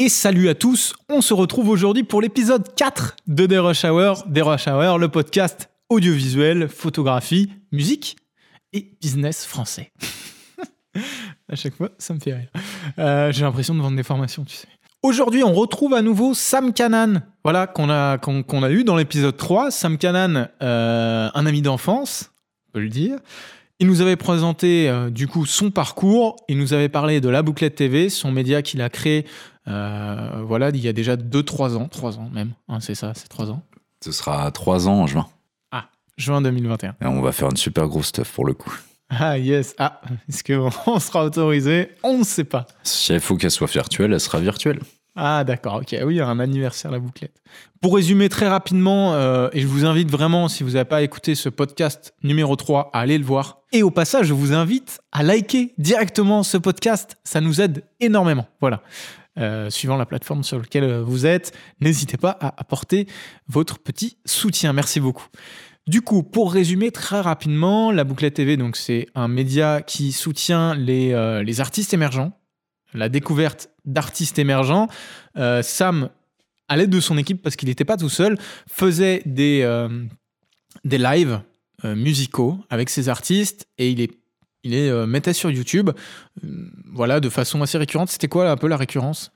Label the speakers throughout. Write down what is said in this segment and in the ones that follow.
Speaker 1: Et salut à tous, on se retrouve aujourd'hui pour l'épisode 4 de The Rush Hour, The Rush Hour, le podcast audiovisuel, photographie, musique et business français. à chaque fois, ça me fait rire. Euh, J'ai l'impression de vendre des formations, tu sais. Aujourd'hui, on retrouve à nouveau Sam Canan, voilà, qu'on a, qu'on a eu dans l'épisode 3. Sam Canan, euh, un ami d'enfance, on peut le dire. Il nous avait présenté euh, du coup son parcours, il nous avait parlé de la Bouclette TV, son média qu'il a créé euh, voilà, il y a déjà 2-3 ans, 3 ans même, hein, c'est ça, c'est 3 ans.
Speaker 2: Ce sera 3 ans en juin.
Speaker 1: Ah, juin 2021.
Speaker 2: Et on va faire une super grosse stuff pour le coup.
Speaker 1: Ah yes, ah, est-ce qu'on sera autorisé? On ne sait pas.
Speaker 2: Si il faut qu'elle soit virtuelle, elle sera virtuelle.
Speaker 1: Ah d'accord, ok, oui, il y a un anniversaire la bouclette. Pour résumer très rapidement, euh, et je vous invite vraiment, si vous n'avez pas écouté ce podcast numéro 3, à aller le voir. Et au passage, je vous invite à liker directement ce podcast, ça nous aide énormément. Voilà. Euh, suivant la plateforme sur laquelle vous êtes, n'hésitez pas à apporter votre petit soutien. Merci beaucoup. Du coup, pour résumer très rapidement, la Bouclette TV, donc c'est un média qui soutient les, euh, les artistes émergents, la découverte d'artistes émergents. Euh, Sam, à l'aide de son équipe, parce qu'il n'était pas tout seul, faisait des, euh, des lives euh, musicaux avec ses artistes et il est il euh, mettait sur YouTube, euh, voilà, de façon assez récurrente. C'était quoi un peu la récurrence?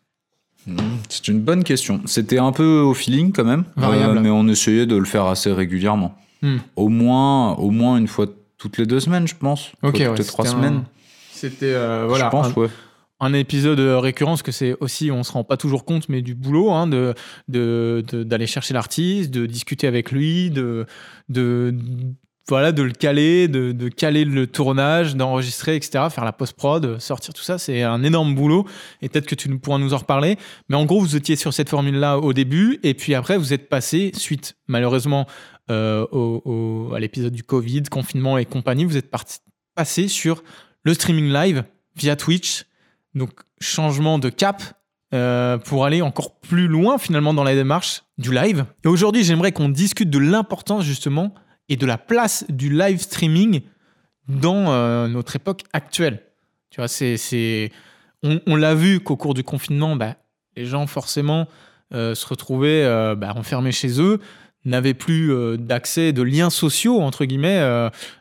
Speaker 2: C'est une bonne question. C'était un peu au feeling quand même,
Speaker 1: Variable.
Speaker 2: euh, mais on essayait de le faire assez régulièrement.
Speaker 1: Hmm.
Speaker 2: Au moins, au moins une fois toutes les deux semaines, je pense.
Speaker 1: Ok, ouais,
Speaker 2: toutes les trois
Speaker 1: un-
Speaker 2: semaines.
Speaker 1: C'était euh, voilà,
Speaker 2: je pense,
Speaker 1: un,
Speaker 2: ouais.
Speaker 1: un épisode euh, récurrent, parce que c'est aussi, on se rend pas toujours compte, mais du boulot, hein, de- d'aller chercher l'artiste, de discuter avec lui, de, de, voilà, de le caler, de, caler le tournage, d'enregistrer, etc., faire la post-prod, sortir tout ça, c'est un énorme boulot, et peut-être que tu pourras nous en reparler. Mais en gros, vous étiez sur cette formule-là au début, et puis après, vous êtes passé, suite malheureusement euh, au- à l'épisode du Covid, confinement et compagnie, vous êtes parti, passé sur le streaming live via Twitch. Donc, changement de cap euh, pour aller encore plus loin finalement dans la démarche du live. Et aujourd'hui, j'aimerais qu'on discute de l'importance justement et de la place du live streaming dans euh, notre époque actuelle. Tu vois, c'est. On, on l'a vu qu'au cours du confinement, bah, les gens forcément euh, se retrouvaient euh, bah, enfermés chez eux, n'avaient plus d'accès, de liens sociaux, entre guillemets,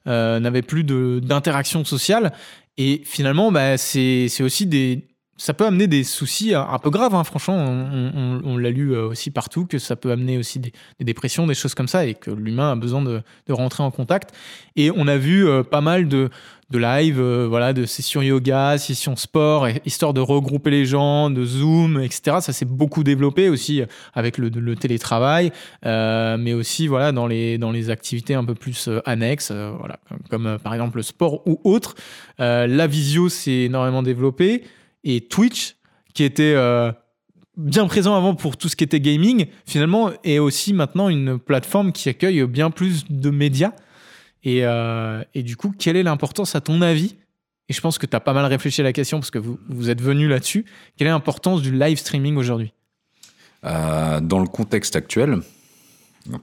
Speaker 1: n'avaient plus d'interaction sociale. Et finalement, bah, c'est aussi des... Ça peut amener des soucis un, un peu graves, hein, franchement. On, l'a lu euh, aussi partout, que ça peut amener aussi des, dépressions, des choses comme ça, et que l'humain a besoin de, rentrer en contact. Et on a vu euh, pas mal de, de live, euh, voilà, de sessions yoga, sessions sport, histoire de regrouper les gens, de Zoom, etc. Ça s'est beaucoup développé aussi euh, avec le, télétravail, euh, mais aussi voilà dans les activités un peu plus euh, annexes, euh, voilà, comme, euh, par exemple le sport ou autre. Euh, la visio s'est énormément développée et Twitch, qui était euh, bien présent avant pour tout ce qui était gaming, finalement est aussi maintenant une plateforme qui accueille bien plus de médias. Et, euh, du coup, quelle est l'importance à ton avis Et je pense que tu as pas mal réfléchi à la question parce que vous, vous êtes venu là-dessus. Quelle est l'importance du live streaming aujourd'hui?
Speaker 2: Euh, dans le contexte actuel,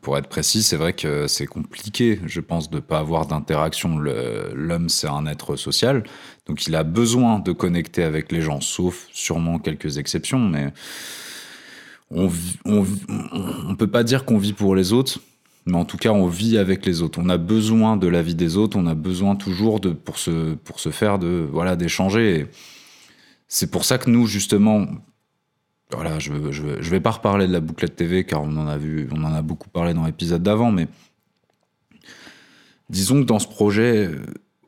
Speaker 2: pour être précis, c'est vrai que c'est compliqué, je pense, de ne pas avoir d'interaction. L'homme, c'est un être social, donc il a besoin de connecter avec les gens, sauf sûrement quelques exceptions, mais on on peut pas dire qu'on vit pour les autres. Mais en tout cas, on vit avec les autres. On a besoin de la vie des autres. On a besoin toujours de pour se pour se faire de voilà d'échanger. C'est pour ça que nous justement, voilà, je, je, je vais pas reparler de la bouclette TV car on en a vu, on en a beaucoup parlé dans l'épisode d'avant, mais disons que dans ce projet,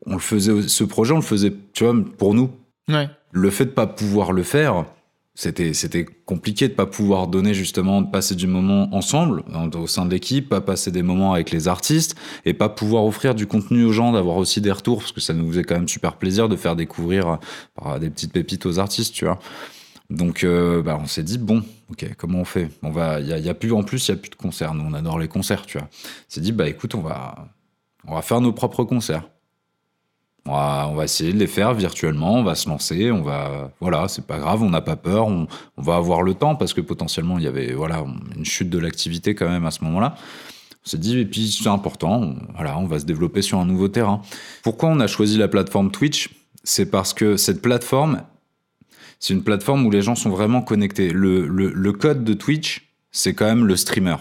Speaker 2: on le faisait, ce projet, on le faisait, tu vois, pour nous.
Speaker 1: Ouais.
Speaker 2: Le fait de pas pouvoir le faire, c'était, c'était compliqué de pas pouvoir donner justement, de passer du moment ensemble au sein de l'équipe, pas passer des moments avec les artistes et pas pouvoir offrir du contenu aux gens, d'avoir aussi des retours parce que ça nous faisait quand même super plaisir de faire découvrir euh, des petites pépites aux artistes, tu vois. Donc, euh, bah, on s'est dit bon, ok, comment on fait? On va, y a, plus en plus, il y a plus de concerts. Nous, on adore les concerts, tu vois. On s'est dit bah écoute, on va, on va faire nos propres concerts. On va, on va essayer de les faire virtuellement, on va se lancer, on va, voilà, c'est pas grave, on n'a pas peur, on, va avoir le temps parce que potentiellement il y avait, voilà, une chute de l'activité quand même à ce moment-là. On s'est dit, et puis c'est important, voilà, on va se développer sur un nouveau terrain. Pourquoi on a choisi la plateforme Twitch? C'est parce que cette plateforme, C'est une plateforme où les gens sont vraiment connectés. Le, le, code de Twitch, c'est quand même le streamer.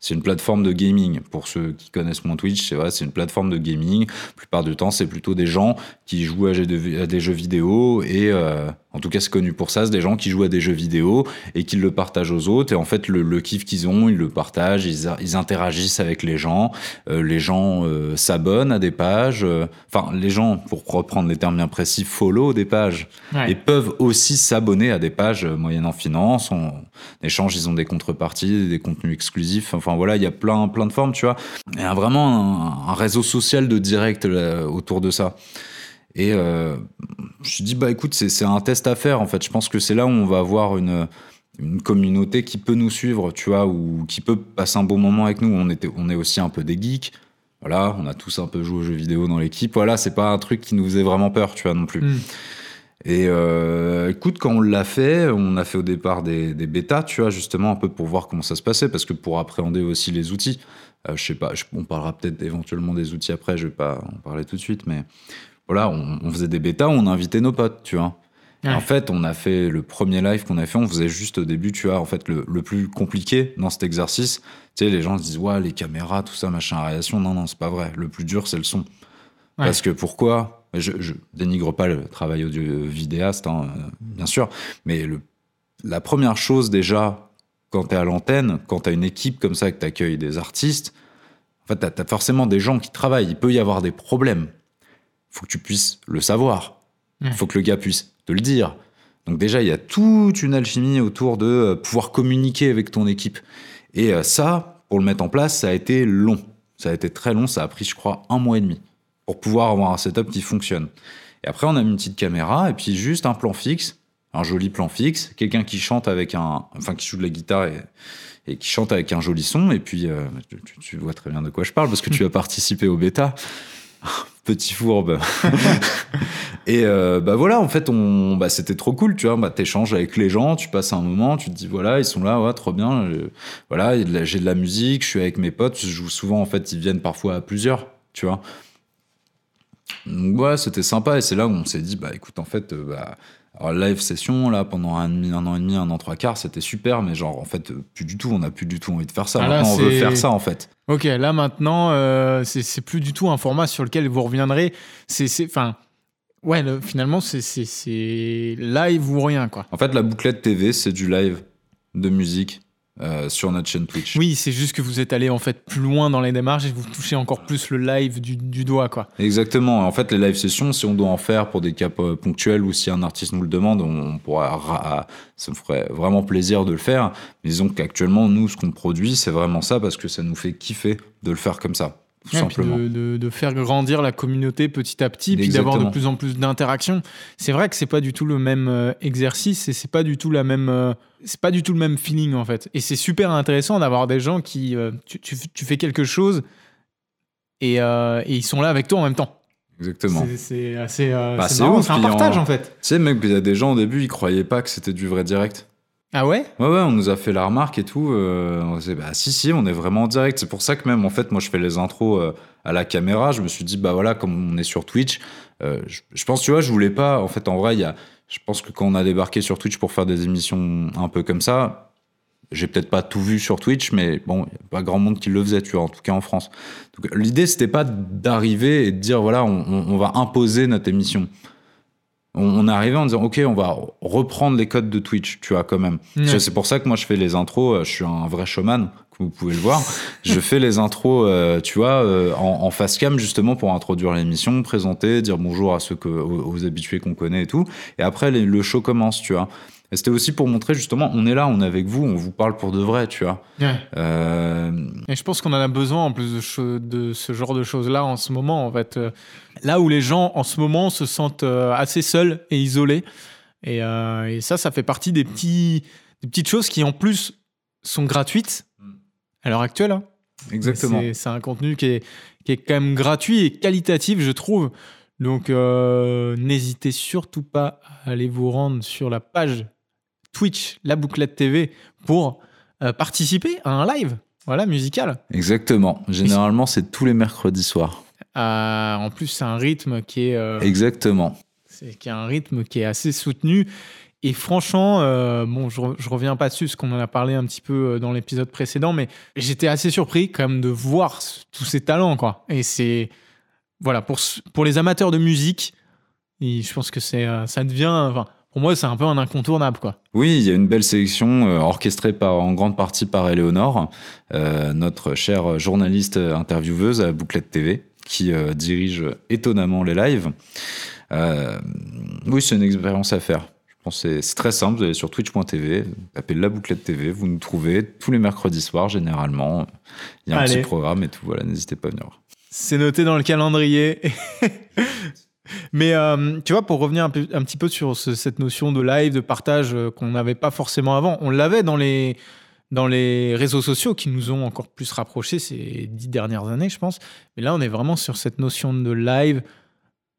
Speaker 2: C'est une plateforme de gaming. Pour ceux qui connaissent mon Twitch, c'est vrai, c'est une plateforme de gaming. La plupart du temps, c'est plutôt des gens qui jouent à, des jeux vidéo et euh, en tout cas, c'est connu pour ça. C'est des gens qui jouent à des jeux vidéo et qui le partagent aux autres. Et en fait, le, le kiff qu'ils ont, ils le partagent, ils, ils interagissent avec les gens. Euh, les gens euh, s'abonnent à des pages. Euh, enfin, les gens, pour reprendre les termes bien précis, follow des pages.
Speaker 1: Ouais.
Speaker 2: Et peuvent aussi s'abonner à des pages euh, moyennant finance. En échange, ils ont des contreparties, des contenus exclusifs. Enfin voilà, il y a plein, plein de formes, tu vois. Il y a vraiment un, un réseau social de direct là, autour de ça. Et euh, je me suis dit, bah écoute, c'est un test à faire en fait. Je pense que c'est là où on va avoir une, une communauté qui peut nous suivre, tu vois, ou qui peut passer un bon moment avec nous. On, était, on est aussi un peu des geeks. Voilà, on a tous un peu joué aux jeux vidéo dans l'équipe. Voilà, c'est pas un truc qui nous faisait vraiment peur, tu vois, non plus.
Speaker 1: Mm.
Speaker 2: Et euh, écoute, quand on l'a fait, on a fait au départ des, des bêtas, tu vois, justement, un peu pour voir comment ça se passait, parce que pour appréhender aussi les outils, euh, je sais pas, je- on parlera peut-être éventuellement des outils après, je vais pas en parler tout de suite, mais voilà, on, on faisait des bêtas, on invitait nos potes, tu vois.
Speaker 1: Ouais.
Speaker 2: En fait, on a fait le premier live qu'on a fait, on faisait juste au début, tu vois, en fait, le, le plus compliqué dans cet exercice, tu sais, les gens se disent, ouais, les caméras, tout ça, machin, réaction. Non, non, c'est pas vrai. Le plus dur, c'est le son.
Speaker 1: Ouais.
Speaker 2: Parce que pourquoi? Je, je dénigre pas le travail audio vidéaste, hein, euh, bien sûr, mais le, la première chose déjà, quand tu es à l'antenne, quand tu as une équipe comme ça, que tu accueilles des artistes, en fait, tu as, forcément des gens qui travaillent. Il peut y avoir des problèmes. Faut que tu puisses le savoir. Il
Speaker 1: Ouais.
Speaker 2: faut que le gars puisse te le dire. Donc déjà, il y a toute une alchimie autour de euh, pouvoir communiquer avec ton équipe. Et euh, ça, pour le mettre en place, ça a été long. Ça a été très long. Ça a pris, je crois, un mois et demi pour pouvoir avoir un setup qui fonctionne. Et après, on a mis une petite caméra et puis juste un plan fixe, un joli plan fixe, quelqu'un qui chante avec un, enfin qui joue de la guitare et, et qui chante avec un joli son. Et puis, euh, tu vois très bien de quoi je parle parce que tu as participé au bêta. Petit fourbe. et euh, bah voilà, en fait, on, bah, c'était trop cool, tu vois. Bah, t'échanges avec les gens, tu passes un moment, tu te dis voilà, ils sont là, trop bien. voilà, j'ai de la musique, je suis avec mes potes, je joue souvent, en fait, ils viennent parfois à plusieurs, tu vois. Donc ouais, c'était sympa et c'est là où on s'est dit bah écoute en fait euh, bah, alors, live session là pendant un, an et demi, un an trois quarts, c'était super mais genre en fait plus du tout, on n'a plus du tout envie de faire ça.
Speaker 1: Ah, là,
Speaker 2: Maintenant on veut faire ça en fait.
Speaker 1: Ok, là maintenant, euh, c'est plus du tout un format sur lequel vous reviendrez. C'est, enfin, ouais, le- finalement, c'est live ou rien, quoi.
Speaker 2: En fait la bouclette TV c'est du live de musique euh, sur notre chaîne Twitch.
Speaker 1: Oui, c'est juste que vous êtes allé en fait plus loin dans les démarches et vous touchez encore plus le live du, du doigt, quoi.
Speaker 2: Exactement. En fait, les live sessions, si on doit en faire pour des cas euh, ponctuels ou si un artiste nous le demande, on pourra. ra- Ça me ferait vraiment plaisir de le faire. Mais disons qu'actuellement, nous, ce qu'on produit, c'est vraiment ça parce que ça nous fait kiffer de le faire comme ça, tout
Speaker 1: Ouais, puis
Speaker 2: simplement.
Speaker 1: de, de- de faire grandir la communauté petit à petit, puis d'avoir de plus en plus d'interactions. C'est vrai que c'est pas du tout le même euh, exercice et c'est pas du tout la même, euh, c'est pas du tout le même feeling en fait. Et c'est super intéressant d'avoir des gens qui, euh, tu, tu- tu fais quelque chose et, euh, et ils sont là avec toi en même temps.
Speaker 2: Exactement.
Speaker 1: C'est- assez, euh,
Speaker 2: Bah,
Speaker 1: c'est un partage
Speaker 2: en-
Speaker 1: en fait.
Speaker 2: Tu sais, même qu'il y a des gens au début, ils croyaient pas que c'était du vrai direct.
Speaker 1: Ah ouais?
Speaker 2: Ouais, ouais, on nous a fait la remarque et tout. Euh, on s'est dit, bah si, si, on est vraiment en direct. C'est pour ça que même, en fait, moi, je fais les intros euh, à la caméra. Je me suis dit, bah voilà, comme on est sur Twitch, euh, je, pense, tu vois, je voulais pas. En fait, en vrai, y a, je pense que quand on a débarqué sur Twitch pour faire des émissions un peu comme ça, j'ai peut-être pas tout vu sur Twitch, mais bon, il a pas grand monde qui le faisait, tu vois, en tout cas en France. Donc, l'idée, c'était pas d'arriver et de dire, voilà, on va imposer notre émission. On, on est arrivé en disant, ok, on va reprendre les codes de Twitch, tu vois, quand même.
Speaker 1: Ouais.
Speaker 2: C'est- pour ça que moi je fais les intros, euh, je suis un vrai showman, comme vous pouvez le voir. je fais les intros, euh, tu vois, euh, en, en face cam justement pour introduire l'émission, présenter, dire bonjour à ceux que, aux, aux habitués qu'on connaît et tout. Et après les- le show commence, tu vois. Et c'était aussi pour montrer justement, on est là, on est avec vous, on vous parle pour de vrai, tu vois.
Speaker 1: Ouais.
Speaker 2: Euh,
Speaker 1: Et je pense qu'on en a besoin en plus de, ce genre de choses-là en ce moment. En fait, Euh, là où les gens en ce moment se sentent euh, assez seuls et isolés. Et, euh, et ça, ça fait partie des, petits, des petites choses qui en plus sont gratuites à l'heure actuelle. hein.
Speaker 2: exactement.
Speaker 1: C'est- C'est un contenu qui est, qui est quand même gratuit et qualitatif, je trouve. Donc, euh, n'hésitez surtout pas à aller vous rendre sur la page Twitch, la bouclette TV, pour euh, participer à un live, voilà, musical.
Speaker 2: Exactement. Généralement, c'est tous les mercredis soirs.
Speaker 1: Euh, en plus, c'est un rythme qui est, euh,
Speaker 2: Exactement.
Speaker 1: c'est qui un rythme qui est assez soutenu Et franchement, euh, bon, je, je reviens pas dessus parce qu'on en a parlé un petit peu dans l'épisode précédent, mais j'étais assez surpris quand même de voir tous ces talents, quoi. Et c'est voilà pour pour les amateurs de musique, et je pense que c'est ça devient, enfin, pour moi, c'est un peu un incontournable, quoi.
Speaker 2: Oui, il y a une belle sélection euh, orchestrée par, en grande partie par Éléonore, euh, notre chère journaliste euh, intervieweuse à Bouclette TV, qui euh, dirige étonnamment les lives. Oui, c'est une expérience à faire. Je pense que c'est- très simple. Vous allez sur twitch.tv, tapez la Bouclette TV, vous nous trouvez tous les mercredis soirs, généralement. Il y a un
Speaker 1: Allez.
Speaker 2: petit programme et tout. Voilà, n'hésitez pas à venir.
Speaker 1: C'est noté dans le calendrier. Mais euh, tu vois, pour revenir un, peu- un petit peu sur ce- cette notion de live, de partage euh, qu'on n'avait pas forcément avant, on l'avait dans les, dans les réseaux sociaux qui nous ont encore plus rapprochés ces dix dernières années, je pense. Mais là, on est vraiment sur cette notion de live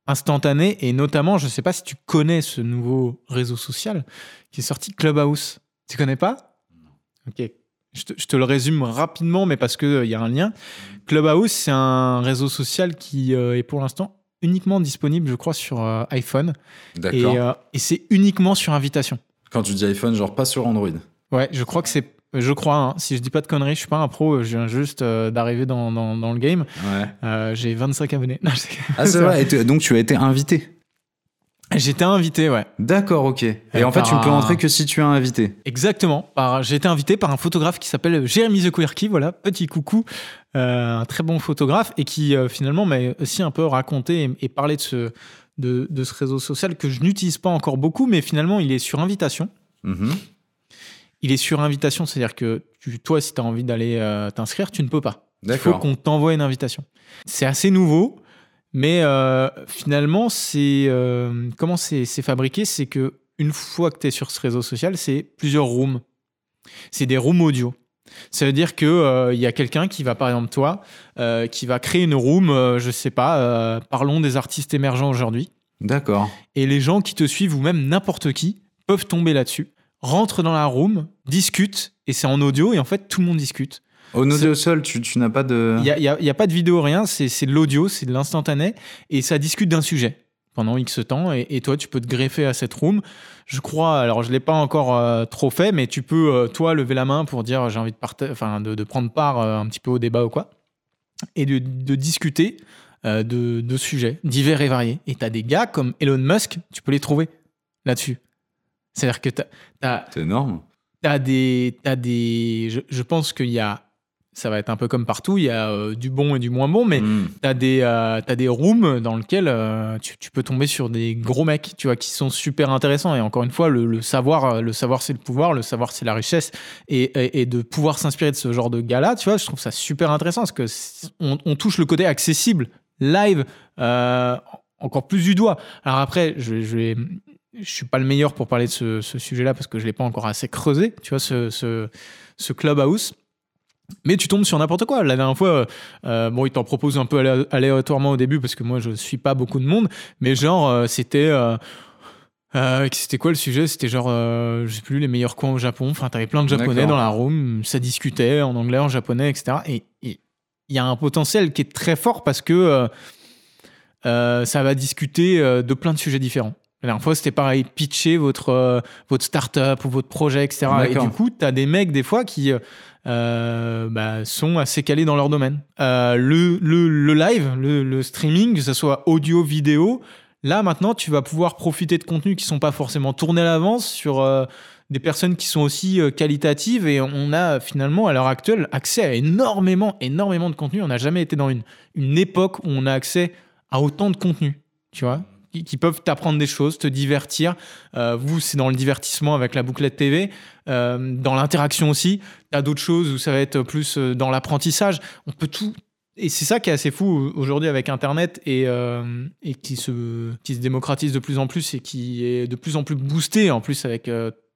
Speaker 1: instantané et notamment, je ne sais pas si tu connais ce nouveau réseau social qui est sorti Clubhouse. Tu connais pas? Ok. Je te, je te le résume rapidement, mais parce qu'il y a un lien. Clubhouse, c'est un réseau social qui euh, est pour l'instant uniquement disponible, je crois, sur euh, iPhone. Et,
Speaker 2: D'accord.
Speaker 1: euh, et c'est uniquement sur invitation.
Speaker 2: Quand tu dis iPhone, genre pas sur Android.
Speaker 1: Ouais, je crois que c'est. Je crois, hein, si je dis pas de conneries, je suis pas un pro, je viens juste euh, d'arriver dans, dans, dans le game.
Speaker 2: Ouais.
Speaker 1: J'ai 25 abonnés. Non,
Speaker 2: Ah, c'est vrai. Et donc, tu as été invité.
Speaker 1: J'étais invité, ouais.
Speaker 2: D'accord, ok. Et
Speaker 1: Euh,
Speaker 2: en fait, tu ne peux
Speaker 1: un-
Speaker 2: entrer que si tu es invité.
Speaker 1: Exactement. J'ai été invité par un photographe qui s'appelle Jérémy The Quirky, voilà, petit coucou, euh, un très bon photographe et qui euh, finalement m'a aussi un peu raconté et, et parlé de ce, de, de ce réseau social que je n'utilise pas encore beaucoup, mais finalement il est sur invitation.
Speaker 2: Mhm.
Speaker 1: Il est sur invitation, c'est-à-dire que tu- toi, si tu as envie d'aller euh, t'inscrire, tu ne peux pas. Il faut qu'on t'envoie une invitation. C'est assez nouveau, mais euh, finalement, c'est euh, comment c'est fabriqué? C'est que une fois que tu es sur ce réseau social, c'est plusieurs rooms. C'est des rooms audio. Ça veut dire que euh, y a quelqu'un qui va, par exemple toi, qui va créer une room, je sais pas, parlons des artistes émergents aujourd'hui.
Speaker 2: D'accord.
Speaker 1: Et les gens qui te suivent, ou même n'importe qui, peuvent tomber là-dessus, rentrent dans la room, discutent, et c'est en audio, et en fait, tout le monde discute.
Speaker 2: Au audio seul, tu, tu n'as pas de.
Speaker 1: Il n'y a, il y a- il y a pas de vidéo, rien, c'est c'est de l'audio, c'est de l'instantané, et ça discute d'un sujet pendant X temps, et, et toi, tu peux te greffer à cette room. Je crois, alors je ne l'ai pas encore euh, trop fait, mais tu peux, euh, toi, lever la main pour dire j'ai envie de, parta- enfin, de, de prendre part euh, un petit peu au débat ou quoi, et de, de discuter euh, de, de sujets divers et variés. Et tu as des gars comme Elon Musk, tu peux les trouver là-dessus. C'est-à-dire que tu as,
Speaker 2: C'est énorme.
Speaker 1: T'as des, t'as des, je, je pense qu'il y a, ça va être un peu comme partout, il y a euh, du bon et du moins bon, mais
Speaker 2: Mm.
Speaker 1: t'as des, euh, des rooms dans lesquels euh, tu, tu peux tomber sur des gros mecs, tu vois, qui sont super intéressants. Et encore une fois, le, le savoir, euh, le savoir c'est le pouvoir, le savoir c'est la richesse, et, et, et de pouvoir s'inspirer de ce genre de gars-là, tu vois, je trouve ça super intéressant parce que on, on touche le côté accessible, live, encore plus du doigt. Alors après, je, je vais je suis pas le meilleur pour parler de ce, ce sujet-là parce que je l'ai pas encore assez creusé, tu vois, ce, ce, ce clubhouse. Mais tu tombes sur n'importe quoi. La dernière fois, euh, bon, il t'en propose un peu alé- aléatoirement au début parce que moi, je suis pas beaucoup de monde, mais genre, euh, c'était. euh, euh, c'était quoi le sujet? C'était genre, euh, je sais plus, les meilleurs coins au Japon. Enfin, t'avais plein de japonais dans la room, ça discutait en anglais, en japonais, etc. Et il y a un potentiel qui est très fort parce que euh, euh, ça va discuter euh, de plein de sujets différents. La dernière fois, c'était pareil, pitcher votre, euh, votre startup ou votre projet, etc. Et du coup, tu as des mecs, des fois, qui euh, bah, sont assez calés dans leur domaine. Euh, le, le, le live, le, le streaming, que ce soit audio, vidéo, là, maintenant, tu vas pouvoir profiter de contenus qui sont pas forcément tournés à l'avance sur des personnes qui sont aussi qualitatives. Et on a finalement, à l'heure actuelle, accès à énormément, énormément de contenu. On n'a jamais été dans une, une époque où on a accès à autant de contenu, tu vois qui, peuvent t'apprendre des choses, te divertir. Euh, vous, c'est dans le divertissement avec la bouclette TV. Euh, dans l'interaction aussi, tu as d'autres choses où ça va être plus euh, dans l'apprentissage. On peut tout. Et c'est ça qui est assez fou aujourd'hui avec Internet et, qui, se, qui se démocratise de plus en plus et qui est de plus en plus boosté en plus avec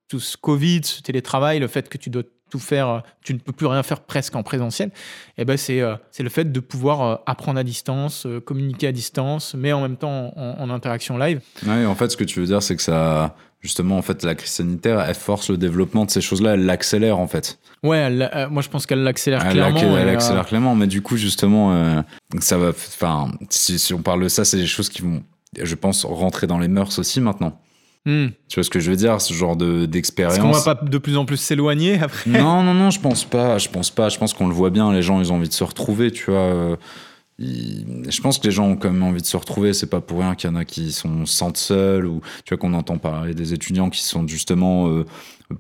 Speaker 1: tout ce Covid, ce télétravail, le fait que tu dois tout faire, euh, tu ne peux plus rien faire presque en présentiel, et ben c'est euh, c'est le fait de pouvoir euh, apprendre à distance, communiquer à distance, mais en même temps en, en interaction live.
Speaker 2: Ouais, en fait, ce que tu veux dire, c'est que ça. Justement, en fait, la crise sanitaire, elle force le développement de ces choses-là, elle l'accélère, en fait.
Speaker 1: Ouais, elle, euh, moi je pense qu'elle l'accélère
Speaker 2: Elle,
Speaker 1: clairement.
Speaker 2: elle
Speaker 1: euh,
Speaker 2: accélère clairement, mais du coup, justement, euh, ça va. Enfin, si, si on parle de ça, c'est des choses qui vont, je pense, rentrer dans les mœurs aussi maintenant.
Speaker 1: Hmm.
Speaker 2: Tu vois ce que je veux dire Ce genre de
Speaker 1: Est-ce
Speaker 2: d'expérience.
Speaker 1: qu'on va pas de plus en plus s'éloigner après
Speaker 2: Non, non, non, je pense pas. Je pense pas. Je pense qu'on le voit bien. Les gens, ils ont envie de se retrouver, tu vois. ils- Je pense que les gens ont quand même envie de se retrouver. C'est pas pour rien qu'il y en a qui sont se sentent seuls ou tu vois qu'on entend parler des étudiants qui sont justement euh,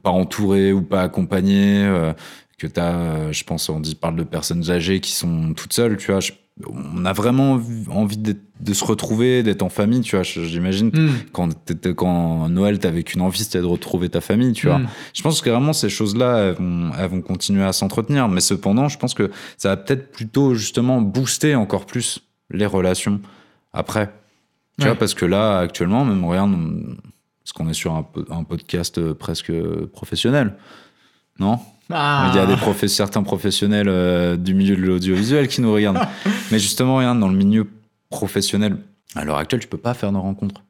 Speaker 2: pas entourés ou pas accompagnés. euh, que t'as, euh, je pense, on dit parle de personnes âgées qui sont toutes seules, tu vois. je- on a vraiment envie de se retrouver, d'être en famille, tu vois. J'imagine
Speaker 1: Hmm.
Speaker 2: quand, quand Noël, t'avais qu'une envie, c'était de retrouver ta famille, tu vois.
Speaker 1: Hmm.
Speaker 2: Je pense que vraiment ces choses-là, elles vont, elles vont continuer à s'entretenir. Mais cependant, je pense que ça va peut-être plutôt justement booster encore plus les relations après. Tu
Speaker 1: Ouais.
Speaker 2: vois, parce que là, actuellement, même regarde, parce qu'on est sur un, po- un podcast presque professionnel. Non?
Speaker 1: Ah.
Speaker 2: Il y a des certains professionnels euh, du milieu de l'audiovisuel qui nous regardent. Mais justement, regarde, dans le milieu professionnel, à l'heure actuelle, tu peux pas faire de rencontres.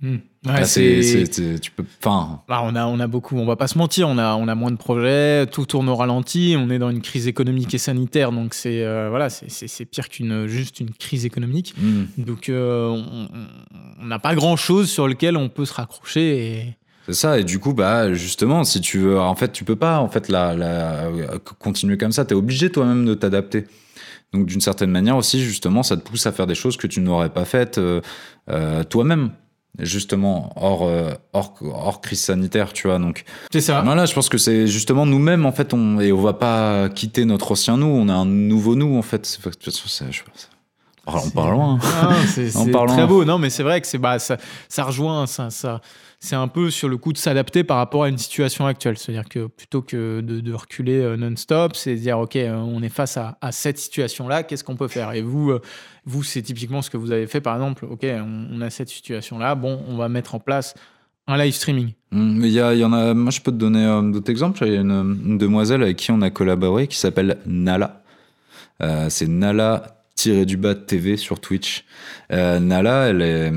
Speaker 1: Hmm. Ouais,
Speaker 2: c'est- tu peux, enfin,
Speaker 1: on, a, on a beaucoup, on va pas se mentir, on a, on a moins de projets, tout tourne au ralenti, on est dans une crise économique et sanitaire, donc c'est euh, voilà, c'est- pire qu'une juste une crise économique.
Speaker 2: hmm.
Speaker 1: Donc euh, on- n'a pas grand chose sur lequel on peut se raccrocher. Et...
Speaker 2: C'est ça, et du coup, bah, justement, si tu veux, en fait, tu peux pas, en fait, la, la- continuer comme ça, t'es obligé toi-même de t'adapter. Donc, d'une certaine manière aussi, justement, ça te pousse à faire des choses que tu n'aurais pas faites euh, euh, toi-même, justement, hors, euh, hors, hors crise sanitaire, tu vois. Donc,
Speaker 1: C'est ça.
Speaker 2: voilà, je pense que c'est justement nous-mêmes, en fait, on, et on va pas quitter notre ancien nous, on a un nouveau nous, en fait. C'est- je- c'est- on part loin.
Speaker 1: Ah, c'est très beau, non, mais c'est vrai que c'est bah, ça, ça rejoint, ça, ça, c'est un peu sur le coup de s'adapter par rapport à une situation actuelle. C'est-à-dire que plutôt que de, reculer euh, non-stop, c'est de dire ok, euh, on est face à, cette situation-là, qu'est-ce qu'on peut faire? Et vous, euh, vous, c'est typiquement ce que vous avez fait, par exemple. Ok, on, a cette situation-là, bon, on va mettre en place un live streaming.
Speaker 2: Hum, Mais il y, en a, moi je peux te donner euh, d'autres exemples. Il y a une, demoiselle avec qui on a collaboré qui s'appelle Nala. C'est Nala du bas TV sur Twitch. Nala, elle est,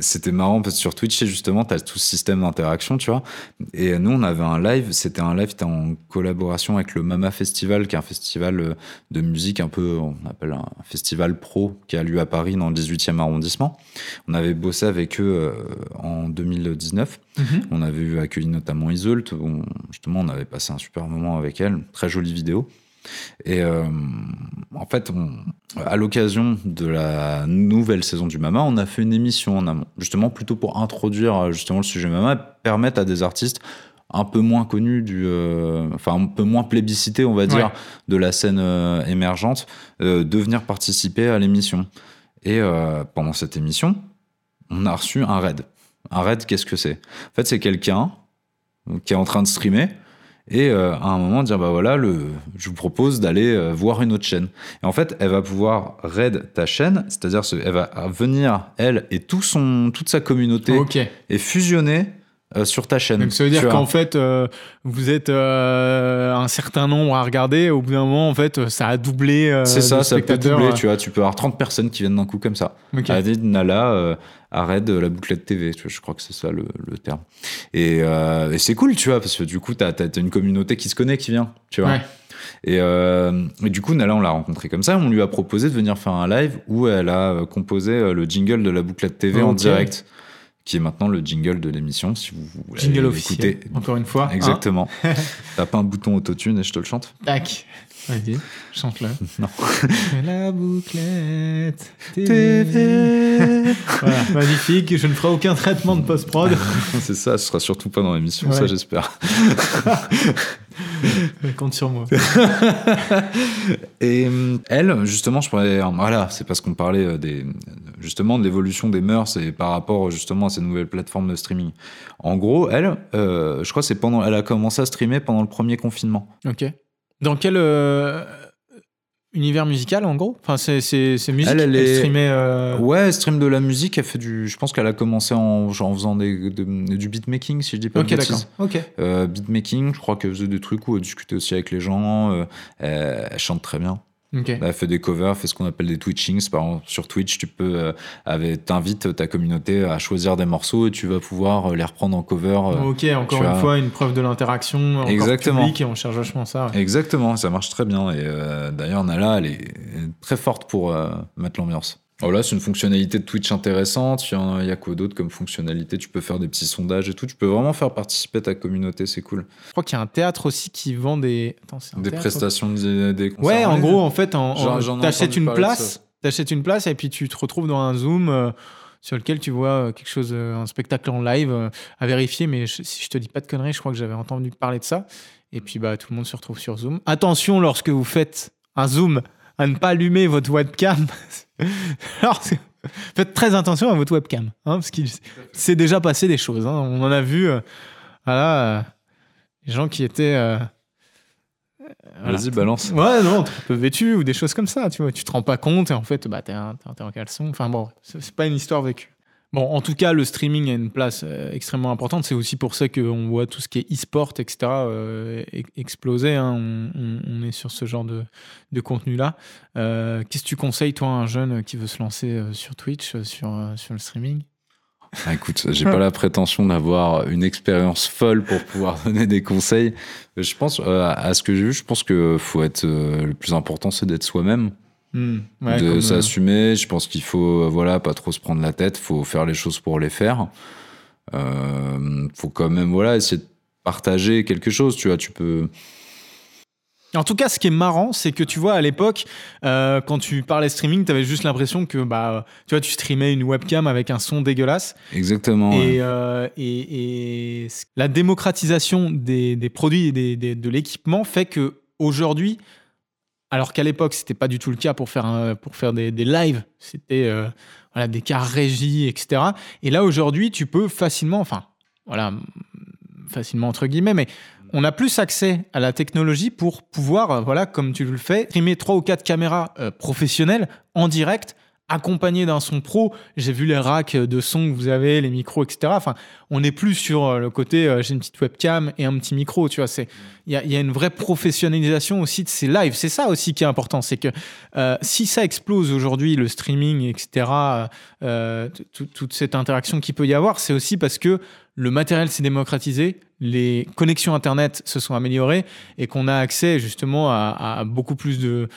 Speaker 2: c'était marrant parce que sur Twitch, justement, tu as tout ce système d'interaction, tu vois. Et nous, on avait un live, c'était un live, en collaboration avec le Mama Festival, qui est un festival euh, de musique un peu, on appelle un festival pro, qui a lieu à Paris dans le 18e arrondissement. On avait bossé avec eux euh, en 2019. On avait accueilli notamment Isolt. où, justement, on avait passé un super moment avec elle. Très jolie vidéo. Et euh, en fait, on- à l'occasion de la nouvelle saison du Mama, on a fait une émission en amont, justement plutôt pour introduire euh, justement le sujet Mama, et permettre à des artistes un peu moins connus, du, euh, enfin un peu moins plébiscités, on va dire,
Speaker 1: Ouais.
Speaker 2: de la scène euh, émergente, de venir participer à l'émission. Et pendant cette émission, on a reçu un raid. Un raid, qu'est-ce que c'est? En fait, c'est quelqu'un qui est en train de streamer et euh, à un moment dire bah voilà le je vous propose d'aller euh, voir une autre chaîne et en fait elle va pouvoir raid ta chaîne c'est-à-dire ce- elle va venir elle et tout son toute sa communauté et fusionner euh, sur ta chaîne
Speaker 1: Donc ça veut dire qu'en fait, vous êtes un certain nombre à regarder. Au bout d'un moment, en fait, ça a doublé.
Speaker 2: c'est ça ça peut doubler tu vois tu peux avoir 30 personnes qui viennent d'un coup comme ça
Speaker 1: Ok.
Speaker 2: a dit Nala arrête la bouclette TV tu vois, je crois que c'est ça le, le terme et, euh, et c'est cool tu vois parce que du coup t'as as, une communauté qui se connaît qui vient tu vois
Speaker 1: Ouais.
Speaker 2: Et, euh, et du coup, Nala, on l'a rencontrée comme ça. On lui a proposé de venir faire un live où elle a composé euh, le jingle de la bouclette TV en direct, qui est maintenant le jingle de l'émission. Si vous voulez
Speaker 1: Jingle officiel. Encore une fois. hein.
Speaker 2: Exactement. Tape un bouton autotune et je te le chante.
Speaker 1: Tac. Vas-y, chante-le.
Speaker 2: Non.
Speaker 1: La bouclette TV. voilà, magnifique. Je ne ferai aucun traitement de post-prod.
Speaker 2: c'est ça, ce sera surtout pas dans l'émission,
Speaker 1: Ouais.
Speaker 2: ça j'espère.
Speaker 1: Compte sur moi.
Speaker 2: Et euh, elle, justement, je parlais, voilà, c'est parce qu'on parlait euh, des, justement de l'évolution des mœurs et par rapport justement à ces nouvelles plateformes de streaming. En gros, elle, euh, je crois c'est pendant, elle a commencé à streamer pendant le premier confinement.
Speaker 1: Ok. Dans quel euh, univers musical, en gros Enfin, c'est musique.
Speaker 2: Elle, elle est-
Speaker 1: streamait. euh,
Speaker 2: Ouais, elle stream de la musique, elle fait du, je pense qu'elle a commencé en, genre, en faisant des, de- du beatmaking, si je dis pas
Speaker 1: Ok,
Speaker 2: de
Speaker 1: d'accord.
Speaker 2: bêtises.
Speaker 1: Ok.
Speaker 2: Euh, beatmaking, je crois qu'elle faisait des trucs où elle discutait aussi avec les gens, euh, elle, elle chante très bien.
Speaker 1: Ok.
Speaker 2: Elle fait des covers, fait ce qu'on appelle des twitchings. Par exemple, sur Twitch, tu peux, euh, avec- t'invites ta communauté à choisir des morceaux et tu vas pouvoir euh, les reprendre en cover. euh.
Speaker 1: Ok, encore une fois, une preuve de l'interaction. encore
Speaker 2: Exactement.
Speaker 1: publique, et on cherche vachement ça. ouais.
Speaker 2: Exactement, ça marche très bien. Et euh, d'ailleurs, Nala, elle est, très forte pour mettre l'ambiance. Oh là, c'est une fonctionnalité de Twitch intéressante. Il y, a, il y a quoi d'autre comme fonctionnalité? Tu peux faire des petits sondages et tout. Tu peux vraiment faire participer ta communauté, c'est cool.
Speaker 1: Je crois qu'il y a un théâtre aussi qui vend des. Attends, c'est un
Speaker 2: Des
Speaker 1: théâtre
Speaker 2: prestations, des, des concerts
Speaker 1: Ouais, en gros, en fait, t'achètes une place, t'achètes une place et puis tu te retrouves dans un Zoom euh, sur lequel tu vois euh, quelque chose, euh, un spectacle en live euh, à vérifier. Mais je- si je te dis pas de conneries, je crois que j'avais entendu parler de ça. Et puis bah tout le monde se retrouve sur Zoom. Attention lorsque vous faites un Zoom à ne pas allumer votre webcam. Alors, faites très attention à votre webcam, hein, parce qu'il s'est déjà passé des choses. hein. On en a vu, euh, voilà, euh, des gens qui étaient euh, voilà.
Speaker 2: Vas-y, balance.
Speaker 1: Ouais, non, un peu vêtu ou des choses comme ça, tu vois. Tu te rends pas compte et en fait, bah, t'es, en caleçon. Enfin bon, c'est pas une histoire vécue. En tout cas, le streaming a une place euh, extrêmement importante. C'est aussi pour ça qu'on voit tout ce qui est e-sport, etc., euh, e- exploser. hein. On, est sur ce genre de, de contenu-là. Euh, qu'est-ce que tu conseilles, toi, à un jeune qui veut se lancer euh, sur Twitch, sur, sur le streaming?
Speaker 2: Ah, écoute, j'ai pas la prétention d'avoir une expérience folle pour pouvoir donner des conseils. Je pense, à ce que j'ai vu, je pense que faut être le plus important, c'est d'être soi-même,
Speaker 1: Hmm, ouais,
Speaker 2: de
Speaker 1: euh,
Speaker 2: s'assumer. Je pense qu'il faut, euh, voilà, pas trop se prendre la tête. Faut faire les choses pour les faire. Euh, faut quand même, voilà, essayer de partager quelque chose. Tu vois, tu peux.
Speaker 1: En tout cas, ce qui est marrant, c'est que tu vois, à l'époque, euh, quand tu parlais streaming, tu avais juste l'impression que bah, tu vois, tu streamais une webcam avec un son dégueulasse.
Speaker 2: Exactement. ouais.
Speaker 1: Et, euh, et- la démocratisation des, des produits et des- des- de l'équipement fait que aujourd'hui, alors qu'à l'époque, c'était pas du tout le cas pour faire, pour faire des, des lives, c'était euh, voilà, des cas régie, etc. Et là, aujourd'hui, tu peux facilement, enfin, voilà, facilement entre guillemets, mais on a plus accès à la technologie pour pouvoir, voilà, comme tu le fais, streamer trois ou quatre caméras euh, professionnelles en direct, accompagnées d'un son pro. J'ai vu les racks de son que vous avez, les micros, etc. Enfin, on n'est plus sur euh, le côté euh, j'ai une petite webcam et un petit micro, tu vois. C'est il y a, une vraie professionnalisation aussi de ces lives. C'est ça aussi qui est important, c'est que euh, si ça explose aujourd'hui, le streaming, etc. toute cette interaction qu'il peut y avoir, c'est aussi parce que le matériel s'est démocratisé, les connexions Internet se sont améliorées et qu'on a accès justement à, à beaucoup, plus de,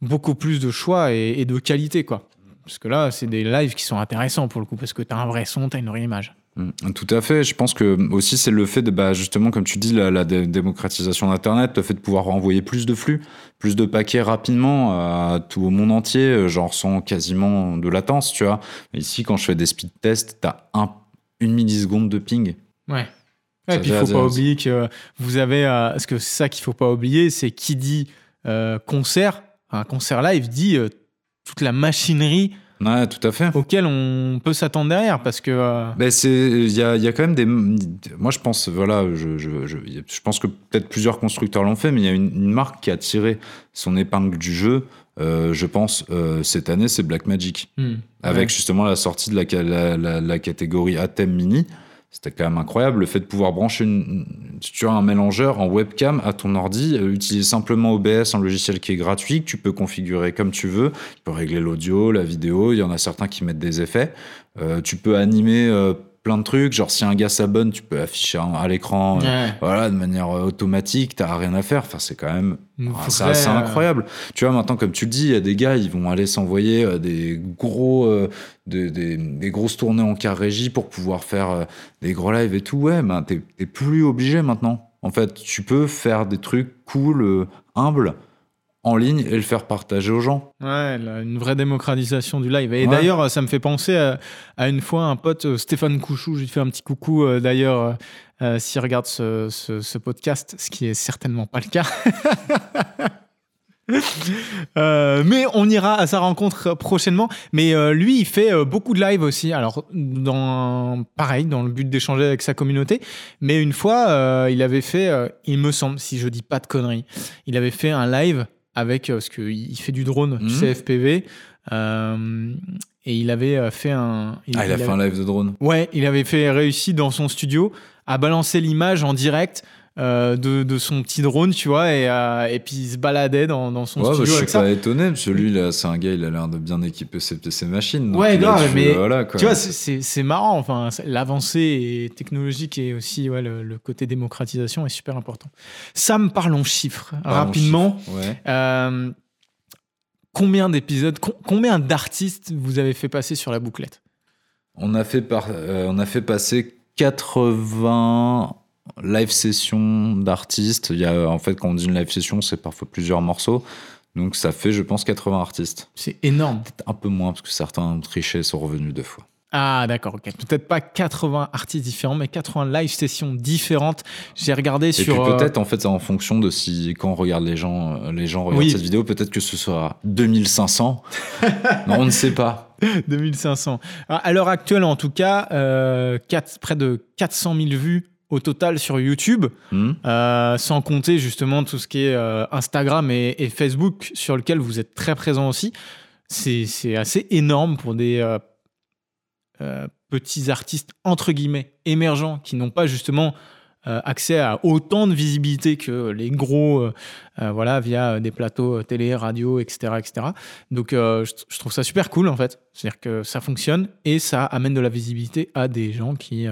Speaker 1: beaucoup plus de choix et, et de qualité. Quoi. Parce que là, c'est des lives qui sont intéressants pour le coup, parce que tu as un vrai son, tu as une vraie image.
Speaker 2: Mm, Tout à fait. Je pense que aussi c'est le fait de bah, justement comme tu dis la, la dé- démocratisation d'Internet, le fait de pouvoir envoyer plus de flux, plus de paquets rapidement à tout au monde entier, euh, genre sans quasiment de latence, tu vois. Ici quand je fais des speed tests, t'as un, une milliseconde de ping.
Speaker 1: Ouais. Et puis il faut pas oublier que vous avez, euh, parce que c'est ça qu'il faut pas oublier, c'est qui dit euh, concert, un concert live dit euh, toute la machinerie
Speaker 2: Ouais, tout à fait.
Speaker 1: auquel on peut s'attendre derrière, parce que euh,
Speaker 2: Ben c'est, il y a, y a quand même des. Moi, je pense, voilà, je, je, je, je pense que peut-être plusieurs constructeurs l'ont fait, mais il y a une, une marque qui a tiré son épingle du jeu. euh, je pense euh, cette année, c'est Blackmagic,
Speaker 1: hmm,
Speaker 2: avec
Speaker 1: ouais.
Speaker 2: justement la sortie de la, la, la catégorie ATEM Mini. C'était quand même incroyable le fait de pouvoir brancher une, tu as un mélangeur en webcam à ton ordi, euh, utiliser simplement OBS, un logiciel qui est gratuit, que tu peux configurer comme tu veux. Tu peux régler l'audio, la vidéo. Il y en a certains qui mettent des effets. Euh, tu peux animer euh, plein de trucs. Genre, si un gars s'abonne, tu peux afficher à l'écran. euh. Voilà, de manière euh, automatique, t'as rien à faire. Enfin, c'est quand même c'est assez
Speaker 1: euh,
Speaker 2: incroyable. Tu vois, maintenant, comme tu le dis, il y a des gars, ils vont aller s'envoyer euh, des gros, des, des- des grosses tournées en car régie pour pouvoir faire des gros lives et tout. Ouais, ben, t'es t'es plus obligé maintenant. En fait, tu peux faire des trucs cool, humbles, en ligne et le faire partager aux gens.
Speaker 1: Ouais, une vraie démocratisation du live. Et
Speaker 2: Ouais.
Speaker 1: d'ailleurs, ça me fait penser à, à une fois un pote, euh, Stéphane Couchou, je lui fais un petit coucou euh, d'ailleurs, euh, s'il regarde ce, ce- ce podcast, ce qui est certainement pas le cas. Euh, mais on ira à sa rencontre prochainement. Mais lui, il fait beaucoup de live aussi. Alors, dans, pareil, dans le but d'échanger avec sa communauté. Mais une fois, il avait fait, il me semble, si je dis pas de conneries, il avait fait un live avec, euh, parce qu'il il fait du drone,
Speaker 2: Mhm.
Speaker 1: tu sais, FPV. euh, et il avait euh, fait un.
Speaker 2: ah, il a fait un live de drone.
Speaker 1: Ouais, il avait fait réussi dans son studio à balancer l'image en direct euh, de, de son petit drone, tu vois, et, euh, et puis il se baladait dans, dans son
Speaker 2: Ouais, bah,
Speaker 1: studio
Speaker 2: je suis
Speaker 1: ça.
Speaker 2: pas étonné, parce que lui, là, c'est un gars, il a l'air de bien équiper ses, ses machines.
Speaker 1: Ouais, grave, mais
Speaker 2: voilà, quoi.
Speaker 1: Tu vois, c'est- marrant. Enfin, l'avancée technologique et aussi ouais, le, le côté démocratisation est super important. Sam, parlons chiffres rapidement.
Speaker 2: Ouais.
Speaker 1: Euh, combien d'épisodes, com- combien d'artistes vous avez fait passer sur la bouclette?
Speaker 2: On a fait, par- on a fait passer 80 live sessions d'artistes. Il y a, en fait, quand on dit une live session, c'est parfois plusieurs morceaux. Donc ça fait, je pense, 80 artistes.
Speaker 1: C'est énorme.
Speaker 2: Peut-être un peu moins, parce que certains ont triché et sont revenus deux fois.
Speaker 1: Ah d'accord, ok. Peut-être pas 80 artistes différents, mais 80 live sessions différentes. J'ai regardé
Speaker 2: Et
Speaker 1: sur...
Speaker 2: puis
Speaker 1: euh,
Speaker 2: peut-être, en fait, c'est en fonction de si, quand on regarde les gens, euh, les gens regardent
Speaker 1: Oui.
Speaker 2: cette vidéo, peut-être que ce sera 2500. Mais on ne sait pas.
Speaker 1: 2500. À à l'heure actuelle, en tout cas, euh, près de 400 000 vues au total sur YouTube,
Speaker 2: Hmm
Speaker 1: euh, sans compter justement tout ce qui est euh, Instagram et, et Facebook, sur lequel vous êtes très présent aussi. C'est assez énorme pour des euh, petits artistes, entre guillemets, émergents, qui n'ont pas justement euh, accès à autant de visibilité que les gros, euh, euh, voilà, via des plateaux télé, radio, etc., etc. Donc, je, trouve ça super cool en fait. C'est-à-dire que ça fonctionne et ça amène de la visibilité à des gens qui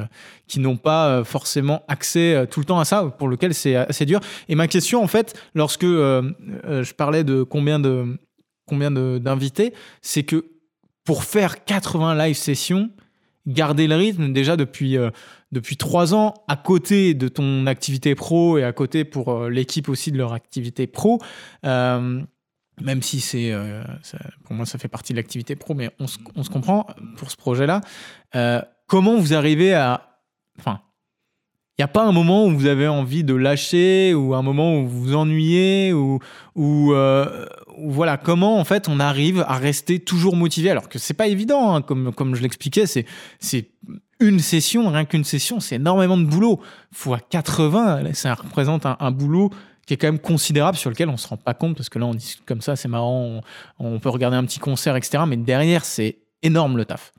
Speaker 1: qui n'ont pas forcément accès tout le temps à ça, pour lequel c'est assez dur. Et ma question en fait, lorsque je parlais de combien de combien d'invités, c'est que pour faire 80 live sessions, garder le rythme déjà depuis depuis trois ans à côté de ton activité pro et à côté pour euh, l'équipe aussi de leur activité pro. euh, même si c'est, euh, pour moi, ça fait partie de l'activité pro, mais on se, comprend pour ce projet-là. Comment vous arrivez à, enfin, il n'y a pas un moment où vous avez envie de lâcher ou un moment où vous vous ennuyez ou, ou, voilà comment en fait on arrive à rester toujours motivé? Alors que c'est pas évident hein, comme comme je l'expliquais c'est une session rien qu'une session c'est énormément de boulot fois 80 ça représente un, boulot qui est quand même considérable sur lequel on se rend pas compte parce que là on discute comme ça c'est marrant on, peut regarder un petit concert etc mais derrière c'est énorme le taf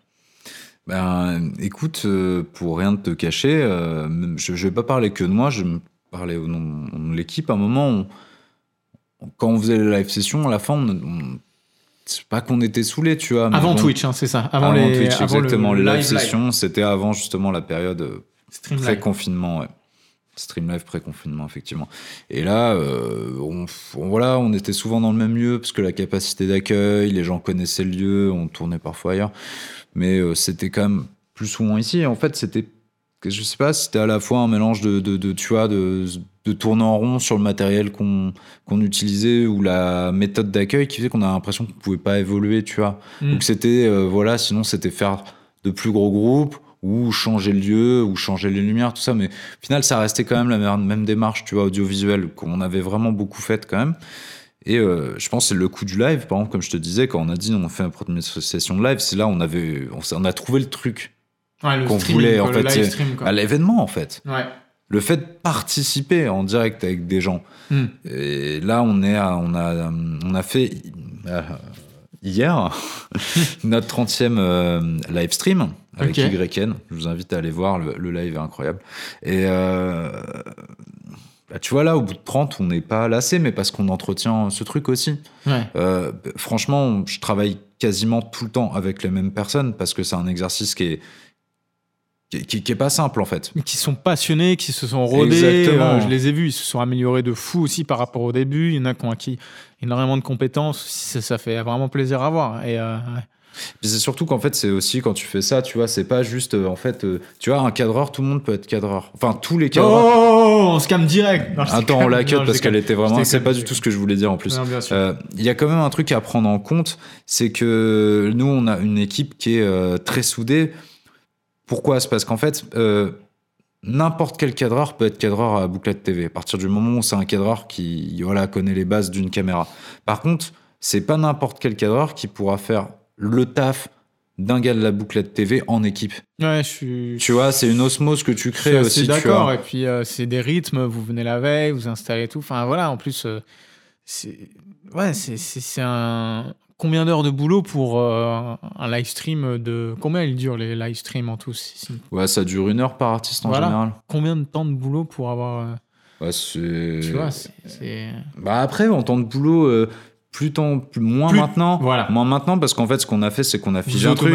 Speaker 2: Ben, écoute, euh, pour rien te cacher, euh, je ne vais pas parler que de moi, je parler au nom de l'équipe. À un moment, quand on faisait les live sessions, à la fin, on, on- c'est pas qu'on était saoulés, tu vois.
Speaker 1: avant
Speaker 2: bon,
Speaker 1: Twitch hein, c'est ça avant,
Speaker 2: Avant,
Speaker 1: les
Speaker 2: Twitch,
Speaker 1: avant le
Speaker 2: exactement. les live, sessions, c'était avant justement la période euh,
Speaker 1: Stream live.
Speaker 2: pré-confinement, ouais. Stream live pré-confinement, effectivement. Et là, euh, on, on- voilà, on était souvent dans le même lieu parce que la capacité d'accueil, les gens connaissaient le lieu, on tournait parfois ailleurs. Mais euh, c'était quand même plus souvent ici. En fait, c'était, je sais pas, c'était à la fois un mélange de, de, de, tu vois, de, de tourner en rond sur le matériel qu'on qu'on utilisait ou la méthode d'accueil qui faisait qu'on a l'impression qu'on pouvait pas évoluer, tu vois.
Speaker 1: Mm.
Speaker 2: Donc c'était, euh, voilà, sinon c'était faire de plus gros groupes ou changer le lieu ou changer les lumières, tout ça. Mais au final, ça restait quand même la même, démarche, tu vois, audiovisuelle qu'on avait vraiment beaucoup faite quand même. Et euh, je pense que c'est le coup du live, par exemple, comme je te disais, quand on a dit on fait une première session de live, c'est là on avait, on a trouvé le truc
Speaker 1: Ouais,
Speaker 2: qu'on voulait, en fait,
Speaker 1: stream,
Speaker 2: à l'événement en fait.
Speaker 1: Ouais.
Speaker 2: Le fait de participer en direct avec des gens.
Speaker 1: Hmm.
Speaker 2: Et là, on est, à- on a, on a fait euh, hier notre 30e euh, live stream avec
Speaker 1: Ok.
Speaker 2: YN. Je vous invite à aller voir, le, le live est incroyable. Et euh, bah, tu vois, là, au bout de 30, on n'est pas lassé, mais parce qu'on entretient ce truc aussi.
Speaker 1: Ouais.
Speaker 2: Euh, franchement, je travaille quasiment tout le temps avec les mêmes personnes parce que c'est un exercice qui est, qui, qui- qui est pas simple en fait.
Speaker 1: qui sont passionnés, qui se sont rodés.
Speaker 2: Exactement.
Speaker 1: Euh, je les ai vus, ils se sont améliorés de fou aussi par rapport au début. Il y en a qui ont acquis énormément de compétences. Ça, ça fait vraiment plaisir à voir. Et euh, ouais.
Speaker 2: Puis c'est surtout qu'en fait, c'est aussi quand tu fais ça, tu vois, c'est pas juste euh, en fait, tu vois, un cadreur, tout le monde peut être cadreur. Enfin, tous les
Speaker 1: Oh,
Speaker 2: cadreurs.
Speaker 1: on se calme direct. Non,
Speaker 2: Attends, on la cut
Speaker 1: Non,
Speaker 2: parce qu'elle était vraiment. C'est pas du tout ce que je voulais dire en plus. Euh, Il y a quand même un truc à prendre en compte, c'est que nous, on a une équipe qui est euh, très soudée. Pourquoi? C'est parce qu'en fait, euh, n'importe quel cadreur peut être cadreur à Bouclette TV. À partir du moment où c'est un cadreur qui voilà, connaît les bases d'une caméra. Par contre, c'est pas n'importe quel cadreur qui pourra faire le taf d'un gars de la Bouclette TV en équipe.
Speaker 1: Ouais, je suis.
Speaker 2: Tu vois, c'est une osmose que tu
Speaker 1: je suis
Speaker 2: crées aussi.
Speaker 1: d'accord. Et puis, euh, c'est des rythmes. Vous venez la veille, vous installez tout. Enfin, voilà. En plus, euh. Ouais, c'est- un. Combien d'heures de boulot pour euh, un live stream de. Combien ils durent les live streams en tout
Speaker 2: Ouais, ça dure une heure par artiste en
Speaker 1: Voilà.
Speaker 2: général.
Speaker 1: Combien de temps de boulot pour avoir. euh,
Speaker 2: Ouais, c'est.
Speaker 1: Tu vois, c'est- c'est.
Speaker 2: Bah après, en temps de boulot, euh, plus temps, plus- moins
Speaker 1: Plus-
Speaker 2: maintenant.
Speaker 1: voilà.
Speaker 2: Moins maintenant parce qu'en fait, ce qu'on a fait, c'est qu'on a figé un truc.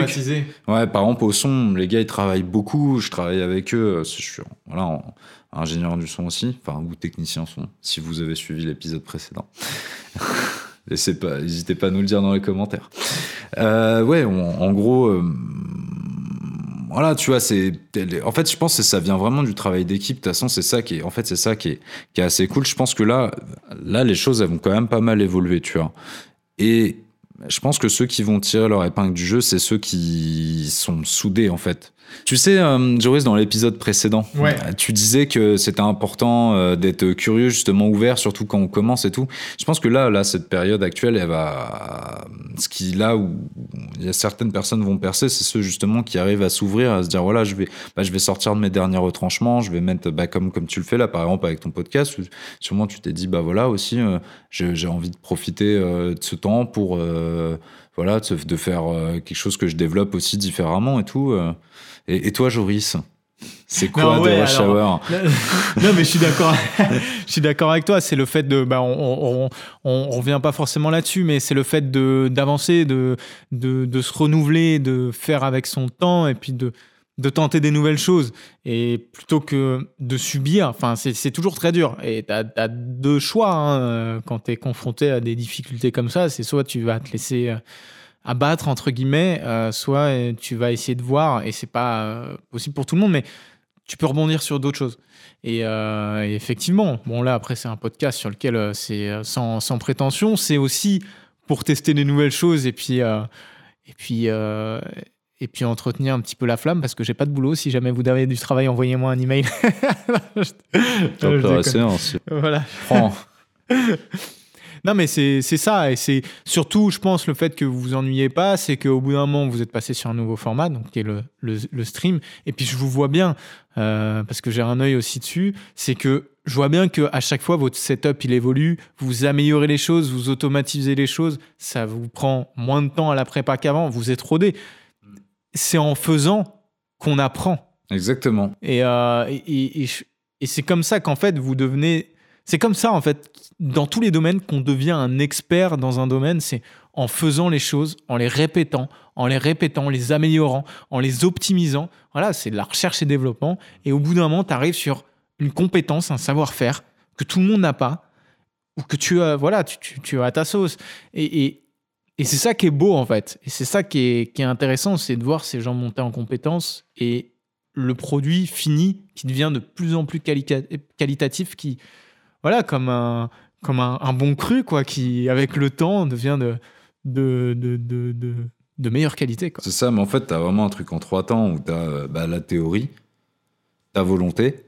Speaker 2: Ouais, par exemple, au son, les gars, ils travaillent beaucoup. Je travaille avec eux. euh, Je suis voilà, en- ingénieur du son aussi, enfin, ou technicien son, si vous avez suivi l'épisode précédent. Laissez pas, n'hésitez pas à nous le dire dans les commentaires. Euh, ouais, en gros, euh, voilà, tu vois, c'est, en fait, je pense que ça vient vraiment du travail d'équipe. De toute façon, c'est ça qui est, en fait, c'est ça qui est, qui assez cool. Je pense que là, là, les choses, elles vont quand même pas mal évoluer, tu vois. Et je pense que ceux qui vont tirer leur épingle du jeu, c'est ceux qui sont soudés, en fait. Tu sais, euh, Joris, dans l'épisode précédent,
Speaker 1: Ouais.
Speaker 2: euh, tu disais que c'était important euh, d'être curieux, justement ouvert, surtout quand on commence et tout. Je pense que là, là, cette période actuelle, elle va, ce qui là où il y a certaines personnes vont percer, c'est ceux justement qui arrivent à s'ouvrir, à se dire voilà, je vais, bah, je vais sortir de mes derniers retranchements, je vais mettre, bah, comme comme tu le fais là, par exemple avec ton podcast, où sûrement tu t'es dit bah voilà aussi, euh, j'ai envie de profiter de ce temps pour voilà, de, de faire quelque chose que je développe aussi différemment et tout. Euh. Et, et toi, Joris, c'est quoi
Speaker 1: Non,
Speaker 2: de
Speaker 1: ouais,
Speaker 2: Rush
Speaker 1: alors,
Speaker 2: Hour
Speaker 1: non, mais je suis d'accord. je suis d'accord avec toi. C'est le fait de, bah, on, on, on, on revient pas forcément là-dessus, mais c'est le fait de d'avancer, de, de de se renouveler, de faire avec son temps et puis de de tenter des nouvelles choses et plutôt que de subir. Enfin, c'est toujours très dur. Et tu as, deux choix hein, euh, quand tu es confronté à des difficultés comme ça. C'est soit tu vas te laisser euh, abattre entre guillemets, euh, soit euh, tu vas essayer de voir et c'est pas euh, possible pour tout le monde, mais tu peux rebondir sur d'autres choses. Et, euh, et effectivement, bon là après c'est un podcast sur lequel c'est sans, sans prétention, c'est aussi pour tester des nouvelles choses et puis et puis et puis entretenir un petit peu la flamme parce que j'ai pas de boulot. Si jamais vous avez du travail, envoyez-moi un email. Déconne.
Speaker 2: Intéressant, c'est-
Speaker 1: voilà.
Speaker 2: Prends.
Speaker 1: Non, mais c'est ça. Et c'est surtout, je pense, le fait que vous vous ennuyez pas, c'est qu'au bout d'un moment, vous êtes passé sur un nouveau format, donc qui est le, le, le stream. Et puis, je vous vois bien, euh, parce que j'ai un œil aussi dessus, c'est que je vois bien que à chaque fois, votre setup, il évolue, vous améliorez les choses, vous automatisez les choses, ça vous prend moins de temps à la prépa qu'avant, vous êtes rodé. C'est en faisant qu'on apprend.
Speaker 2: Exactement.
Speaker 1: Et, euh, et, et c'est comme ça qu'en fait, vous devenez. C'est comme ça, en fait, dans tous les domaines, qu'on devient un expert dans un domaine. C'est en faisant les choses, en les répétant, en les répétant, en les améliorant, en les optimisant. Voilà, c'est de la recherche et développement. Et au bout d'un moment, tu arrives sur une compétence, un savoir-faire que tout le monde n'a pas, ou que tu as, voilà, tu, tu, tu ta sauce. Et, c'est ça qui est beau, en fait. Et c'est ça qui est, qui est intéressant, c'est de voir ces gens monter en compétences et le produit fini qui devient de plus en plus qualitatif, qui, voilà, comme un, comme un, un bon cru, quoi, qui, avec le temps, devient de, de, de, de, de, de meilleure qualité.
Speaker 2: C'est ça, mais en fait, t'as vraiment un truc en trois temps où t'as euh, bah, la théorie, ta volonté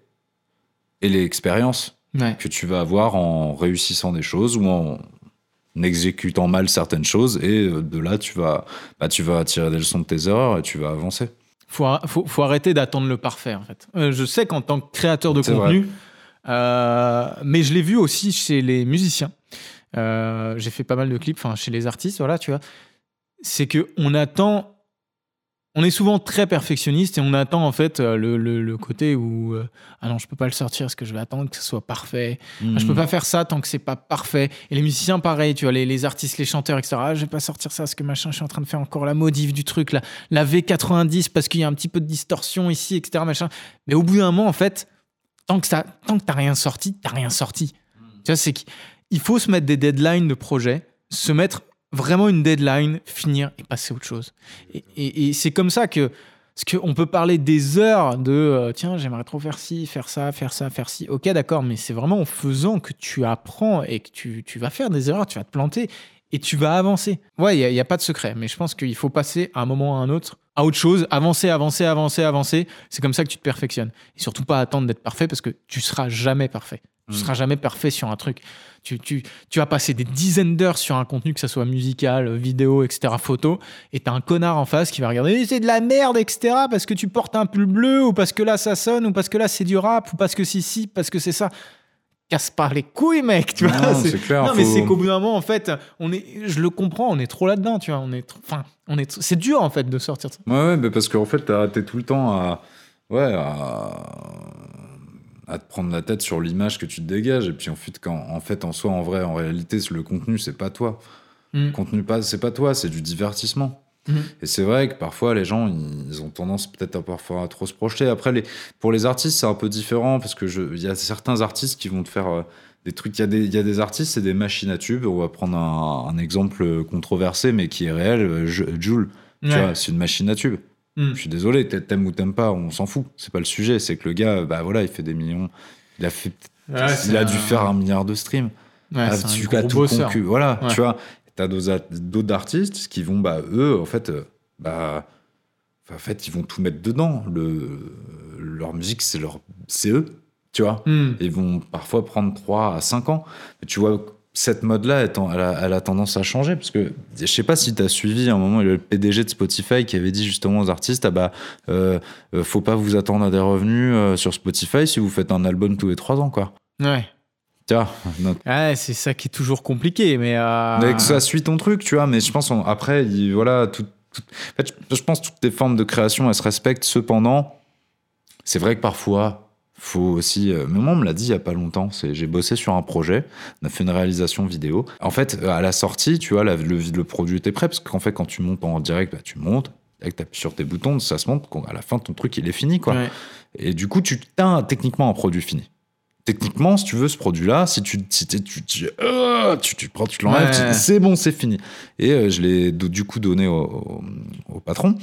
Speaker 2: et l'expérience
Speaker 1: Ouais.
Speaker 2: que tu vas avoir en réussissant des choses ou en exécutant mal certaines choses. Et euh, de là, tu vas, bah, tu vas tirer des leçons de tes erreurs et tu vas avancer.
Speaker 1: faut, faut, faut arrêter d'attendre le parfait, en fait. Euh, je sais qu'en tant que créateur de contenu, mais je l'ai vu aussi chez les musiciens. Euh, J'ai fait pas mal de clips, enfin chez les artistes, voilà, tu vois. C'est que on attend. On est souvent très perfectionniste et on attend en fait euh, le, le- le côté où euh, ah non je peux pas le sortir parce que je vais attendre que ce soit parfait Ah, je peux pas faire ça tant que c'est pas parfait. Et les musiciens, pareil, tu vois, les, les artistes, les chanteurs, etc. Ah, je vais pas sortir ça parce que machin, je suis en train de faire encore la modif du truc, la, la V90 parce qu'il y a un petit peu de distorsion ici, etc. Machin. Mais au bout d'un moment, en fait, tant que ça, tant que t'as rien sorti, t'as rien sorti. Tu vois, c'est qu'il faut se mettre des deadlines de projet, se mettre vraiment une deadline, finir et passer à autre chose. Et, et- et c'est comme ça que parce qu'on peut parler des heures de euh, tiens, j'aimerais trop faire ci, faire ça, faire ça, faire ci. Ok, d'accord, mais c'est vraiment en faisant que tu apprends et que tu, tu vas faire des erreurs, tu vas te planter et tu vas avancer. Ouais, il n'y a, pas de secret, mais je pense qu'il faut passer à un moment ou à un autre à autre chose, avancer, avancer, avancer, avancer. C'est comme ça que tu te perfectionnes. Et surtout pas attendre d'être parfait parce que tu seras jamais parfait. Tu
Speaker 2: Mm.
Speaker 1: seras jamais parfait sur un truc. Tu, tu, tu vas passer des dizaines d'heures sur un contenu, que ça soit musical, vidéo, etc., photo, et t'as un connard en face qui va regarder Eh, c'est de la merde, etc., parce que tu portes un pull bleu, ou parce que là ça sonne, ou parce que là c'est du rap, ou parce que c'est ci, parce que c'est ça. Casse pas les couilles, mec, tu vois.
Speaker 2: Non, c'est clair,
Speaker 1: Non, mais
Speaker 2: faut-
Speaker 1: c'est qu'au bout d'un moment, en fait, on est, je le comprends, on est trop là-dedans, tu vois. On est, trop- enfin, on est, c'est dur en fait de sortir.
Speaker 2: Ouais, ouais, mais parce qu'en fait, t'es tout le temps à, ouais, à, à te prendre la tête sur l'image que tu te dégages. Et puis en fait, quand, en fait, en soi, en vrai, en réalité, le contenu, c'est pas toi.
Speaker 1: Mm.
Speaker 2: Le contenu, pas, c'est pas toi, c'est du divertissement. Et c'est vrai que parfois les gens, ils ont tendance peut-être à parfois à trop se projeter. Après, les, pour les artistes, c'est un peu différent parce que il y a certains artistes qui vont te faire euh, des trucs. Il y, a des- y a des artistes, c'est des machines à tubes. On va prendre un, un exemple controversé, mais qui est réel. euh, Je- Jul, tu
Speaker 1: Ouais.
Speaker 2: vois, c'est une machine à tubes.
Speaker 1: Mm.
Speaker 2: Je suis désolé, t'a- t'aimes ou t'aimes pas, on s'en fout. C'est pas le sujet. C'est que le gars, bah voilà, il fait des millions. Il a fait,
Speaker 1: Ouais,
Speaker 2: il a
Speaker 1: un-
Speaker 2: dû faire un milliard de streams.
Speaker 1: Ouais,
Speaker 2: Ah, tu as tout concu. Voilà,
Speaker 1: Ouais.
Speaker 2: tu vois. T'as d'autres artistes qui vont, bah, eux, en fait, euh, bah, en fait, ils vont tout mettre dedans. Le, leur musique, c'est leur, c'est eux, tu vois.
Speaker 1: Hmm.
Speaker 2: Ils vont parfois prendre 3 à 5 ans. Mais tu vois, cette mode-là, elle, a, tendance à changer. Parce que je sais pas si tu as suivi à un moment le PDG de Spotify qui avait dit justement aux artistes Ah bah, euh, euh, faut pas vous attendre à des revenus sur Spotify si vous faites un album tous les 3 ans, quoi.
Speaker 1: Ouais.
Speaker 2: Tu vois,
Speaker 1: c'est ça qui est toujours compliqué, mais. euh,
Speaker 2: que ça suit ton truc, tu vois. Mais je pense, on- après, il- voilà, tout, tout- en fait, je, je pense que toutes les formes de création, elles se respectent. Cependant, c'est vrai que parfois, faut aussi. euh, on me l'a dit il y a pas longtemps. C'est, j'ai bossé sur un projet, on a fait une réalisation vidéo. En fait, à la sortie, tu vois, la- le, le produit était prêt parce qu'en fait, quand tu montes en direct, bah, tu montes. Avec t'appuies sur tes boutons, ça se monte. À la fin, ton truc, il est fini, quoi.
Speaker 1: ouais.
Speaker 2: Et du coup, tu as techniquement un produit fini. Techniquement, si tu veux ce produit-là, si tu si t'es- tu, tu, euh, tu, tu prends, tu l'enlèves,
Speaker 1: Ouais.
Speaker 2: tu- c'est bon, c'est fini. Et euh, je l'ai du coup donné au, au- au patron.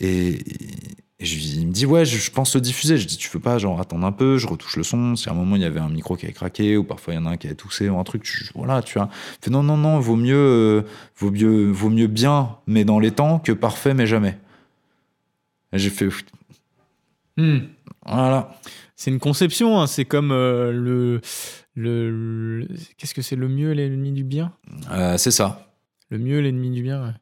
Speaker 2: Et, et je il me dit ouais, je, je pense le diffuser. Je dis tu veux pas genre attendre un peu, je retouche le son. Si à un moment il y avait un micro qui avait craqué ou parfois il y en a un qui avait toussé ou un truc, tu, voilà, tu vois. Fait non non non, vaut mieux euh, vaut mieux vaut mieux bien mais dans les temps que parfait mais jamais. J'ai fait
Speaker 1: Hmm.
Speaker 2: voilà.
Speaker 1: C'est une conception, hein, c'est comme euh, le. le, le- Qu'est-ce que c'est le mieux, l'ennemi du bien?
Speaker 2: Euh, c'est ça.
Speaker 1: Le mieux, l'ennemi du bien, ouais.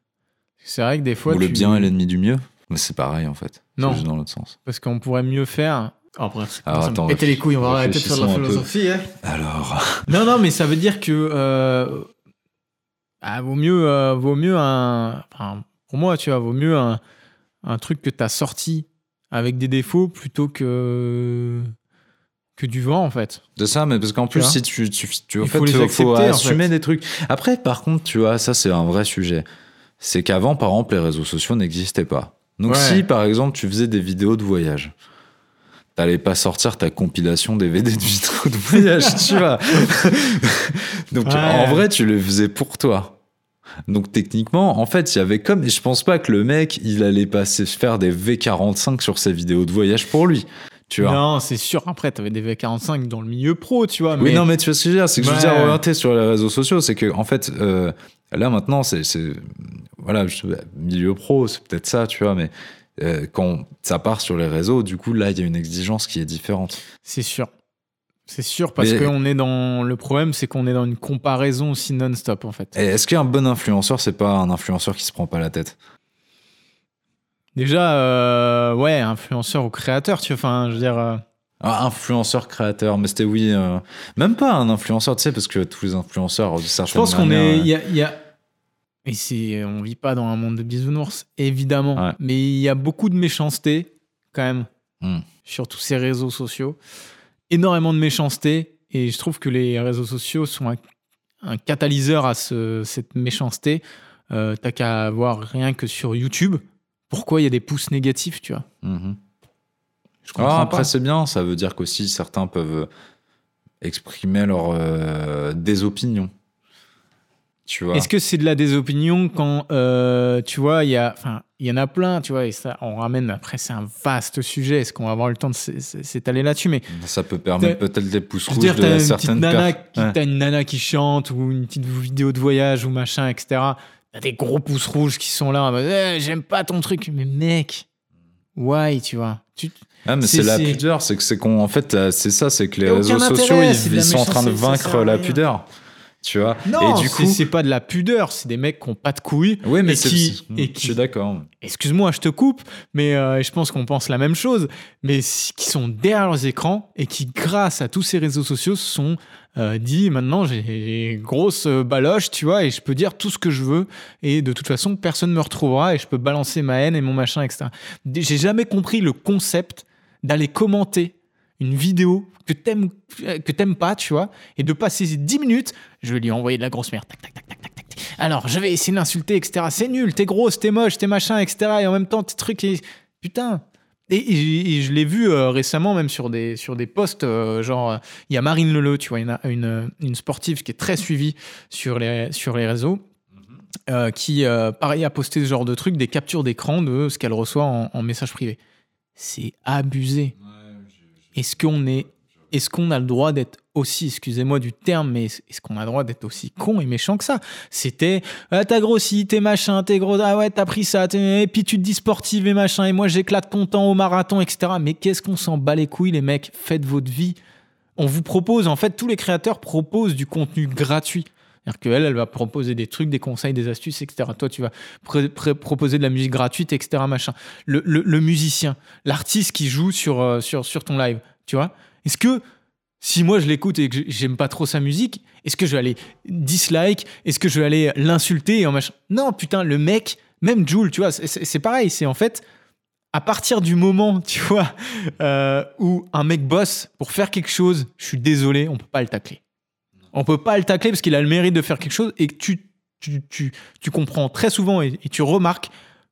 Speaker 1: C'est vrai que des fois.
Speaker 2: Ou le bien est l'ennemi du mieux. Mais c'est pareil en fait. C'est
Speaker 1: Non.
Speaker 2: juste dans l'autre sens.
Speaker 1: Parce qu'on pourrait mieux faire. Oh, bref,
Speaker 2: Alors, attends,
Speaker 1: pétait les couilles, on va arrêter de faire de la philosophie. hein.
Speaker 2: Alors.
Speaker 1: Non, non, mais ça veut dire que. euh, ah, vaut mieux, euh, vaut mieux un. Enfin, pour moi, tu vois, vaut mieux un, un truc que tu as sorti avec des défauts plutôt que. que du vent, en fait.
Speaker 2: De ça, mais parce qu'en plus, si tu, tu, tu en
Speaker 1: Il
Speaker 2: fait,
Speaker 1: faut les
Speaker 2: faut,
Speaker 1: accepter, en
Speaker 2: assumer
Speaker 1: fait.
Speaker 2: des trucs. Après, par contre, tu vois, ça, c'est un vrai sujet. C'est qu'avant, par exemple, les réseaux sociaux n'existaient pas. Donc,
Speaker 1: Ouais.
Speaker 2: si, par exemple, tu faisais des vidéos de voyage, t'allais pas sortir ta compilation DVD de vidéos de voyage, tu vois. Donc,
Speaker 1: Ouais.
Speaker 2: en vrai, tu le faisais pour toi. Donc techniquement, en fait, il y avait comme, et je pense pas que le mec, il allait passer faire des V45 sur ses vidéos de voyage pour lui, tu vois.
Speaker 1: Non, c'est sûr. Après, tu avais des V45 dans le milieu pro, tu vois.
Speaker 2: Oui,
Speaker 1: mais...
Speaker 2: non, mais tu vois ce que je veux dire, c'est que je veux dire orienté sur les réseaux sociaux, c'est que en fait, euh, là maintenant, c'est, c'est- voilà, je- milieu pro, c'est peut-être ça, tu vois, mais euh, quand ça part sur les réseaux, du coup, là, il y a une exigence qui est différente.
Speaker 1: C'est sûr. C'est sûr, parce qu'on est dans. Le problème, c'est qu'on est dans une comparaison aussi non-stop, en fait.
Speaker 2: Est-ce qu'un bon influenceur, c'est pas un influenceur qui se prend pas la tête?
Speaker 1: Déjà, euh, ouais, influenceur ou créateur, tu vois. Enfin, je veux dire. euh,
Speaker 2: Un influenceur créateur, mais c'était oui, euh, même pas un influenceur, tu sais, parce que tous les influenceurs, de
Speaker 1: Je pense qu'on est. y a, y a- Et c'est, on vit pas dans un monde de bisounours, évidemment.
Speaker 2: Ouais.
Speaker 1: Mais il y a beaucoup de méchanceté, quand même,
Speaker 2: Hmm.
Speaker 1: sur tous ces réseaux sociaux. Énormément de méchanceté. Et je trouve que les réseaux sociaux sont un, un catalyseur à ce- cette méchanceté. Euh, T'as qu'à voir rien que sur YouTube. Pourquoi il y a des pouces négatifs, tu vois?
Speaker 2: Mhm.
Speaker 1: Je comprends
Speaker 2: Ah, après, c'est bien, ça veut dire qu'aussi certains peuvent exprimer leur euh, désopinion. Tu vois
Speaker 1: Est-ce que c'est de la désopinion quand, euh, tu vois, il y, a- enfin, il y en a plein, tu vois, et ça, on ramène, après, c'est un vaste sujet, est-ce qu'on va avoir le temps de s'étaler là-dessus Mais
Speaker 2: Ça peut permettre peut-être des pouces rouges
Speaker 1: dire,
Speaker 2: de
Speaker 1: petite
Speaker 2: certaines
Speaker 1: nana,
Speaker 2: per-
Speaker 1: qui,
Speaker 2: Ouais.
Speaker 1: t'as une nana qui chante ou une petite vidéo de voyage ou machin, etc. T'as des gros pouces rouges qui sont là, en mode, Eh, j'aime pas ton truc. Mais mec, why, tu vois? Tu,
Speaker 2: Ah, mais
Speaker 1: C'est-
Speaker 2: la pudeur, c'est que c'est qu'on, en fait, euh, c'est ça, c'est que les réseaux sociaux, ils, sont en train de vaincre la pudeur. Tu vois
Speaker 1: Non,
Speaker 2: Et du
Speaker 1: c'est-
Speaker 2: coup,
Speaker 1: c'est pas de la pudeur, c'est des mecs qui ont pas de couilles.
Speaker 2: oui, mais
Speaker 1: et qui- et
Speaker 2: je
Speaker 1: qui-
Speaker 2: suis d'accord.
Speaker 1: excuse-moi, je te coupe, mais euh, je pense qu'on pense la même chose, mais qui sont derrière leurs écrans et qui, grâce à tous ces réseaux sociaux, se sont euh, dit maintenant j'ai grosse euh, baloche, tu vois, et je peux dire tout ce que je veux, et de toute façon, personne ne me retrouvera, et je peux balancer ma haine et mon machin, etc. J'ai jamais compris le concept d'aller commenter une vidéo que t'aimes euh, que t'aimes pas, tu vois, et de passer 10 minutes, je vais lui envoyer de la grosse merde, tac, tac, tac, tac, tac. Alors, je vais essayer de l'insulter, etc. C'est nul, t'es grosse, t'es moche, t'es machin, etc. Et en même temps, tes trucs. Et... Putain, et, et je l'ai vu euh, récemment, même sur des, sur des posts, euh, genre, il y a Marine Leleu, tu vois, a une, une sportive qui est très suivie sur les, sur les réseaux, euh, qui, pareil, a posté ce genre de truc, des captures d'écran de ce qu'elle reçoit en, en message privé. C'est abusé. Est-ce qu'on est, est-ce a le droit d'être aussi, excusez-moi du terme, mais est-ce qu'on a le droit d'être aussi con et méchant que ça? C'était ah, t'as grossi, t'es machin, t'es gros, ah ouais, t'as pris ça, et puis tu te dis sportive et machin, et moi j'éclate ton temps au marathon, etc. Mais qu'est-ce qu'on s'en bat les couilles, les mecs? Faites votre vie. On vous propose, en fait, tous les créateurs proposent du contenu gratuit. C'est-à-dire qu'elle, elle va proposer des trucs, des conseils, des astuces, etc. Toi, tu vas proposer de la musique gratuite, etc. Machin. Le, le, musicien, l'artiste qui joue sur, euh, sur, sur ton live, tu vois Est-ce que si moi je l'écoute et que j'aime pas trop sa musique, est-ce que je vais aller dislike Est-ce que je vais aller l'insulter en machin? Non, putain, le mec, même Jules, tu vois, c'est pareil. C'est en fait à partir du moment, tu vois, euh, où un mec bosse pour faire quelque chose, je suis désolé, on peut pas le tacler. On peut pas le tacler parce qu'il a le mérite de faire quelque chose et que tu, tu, tu, tu comprends très souvent et tu remarques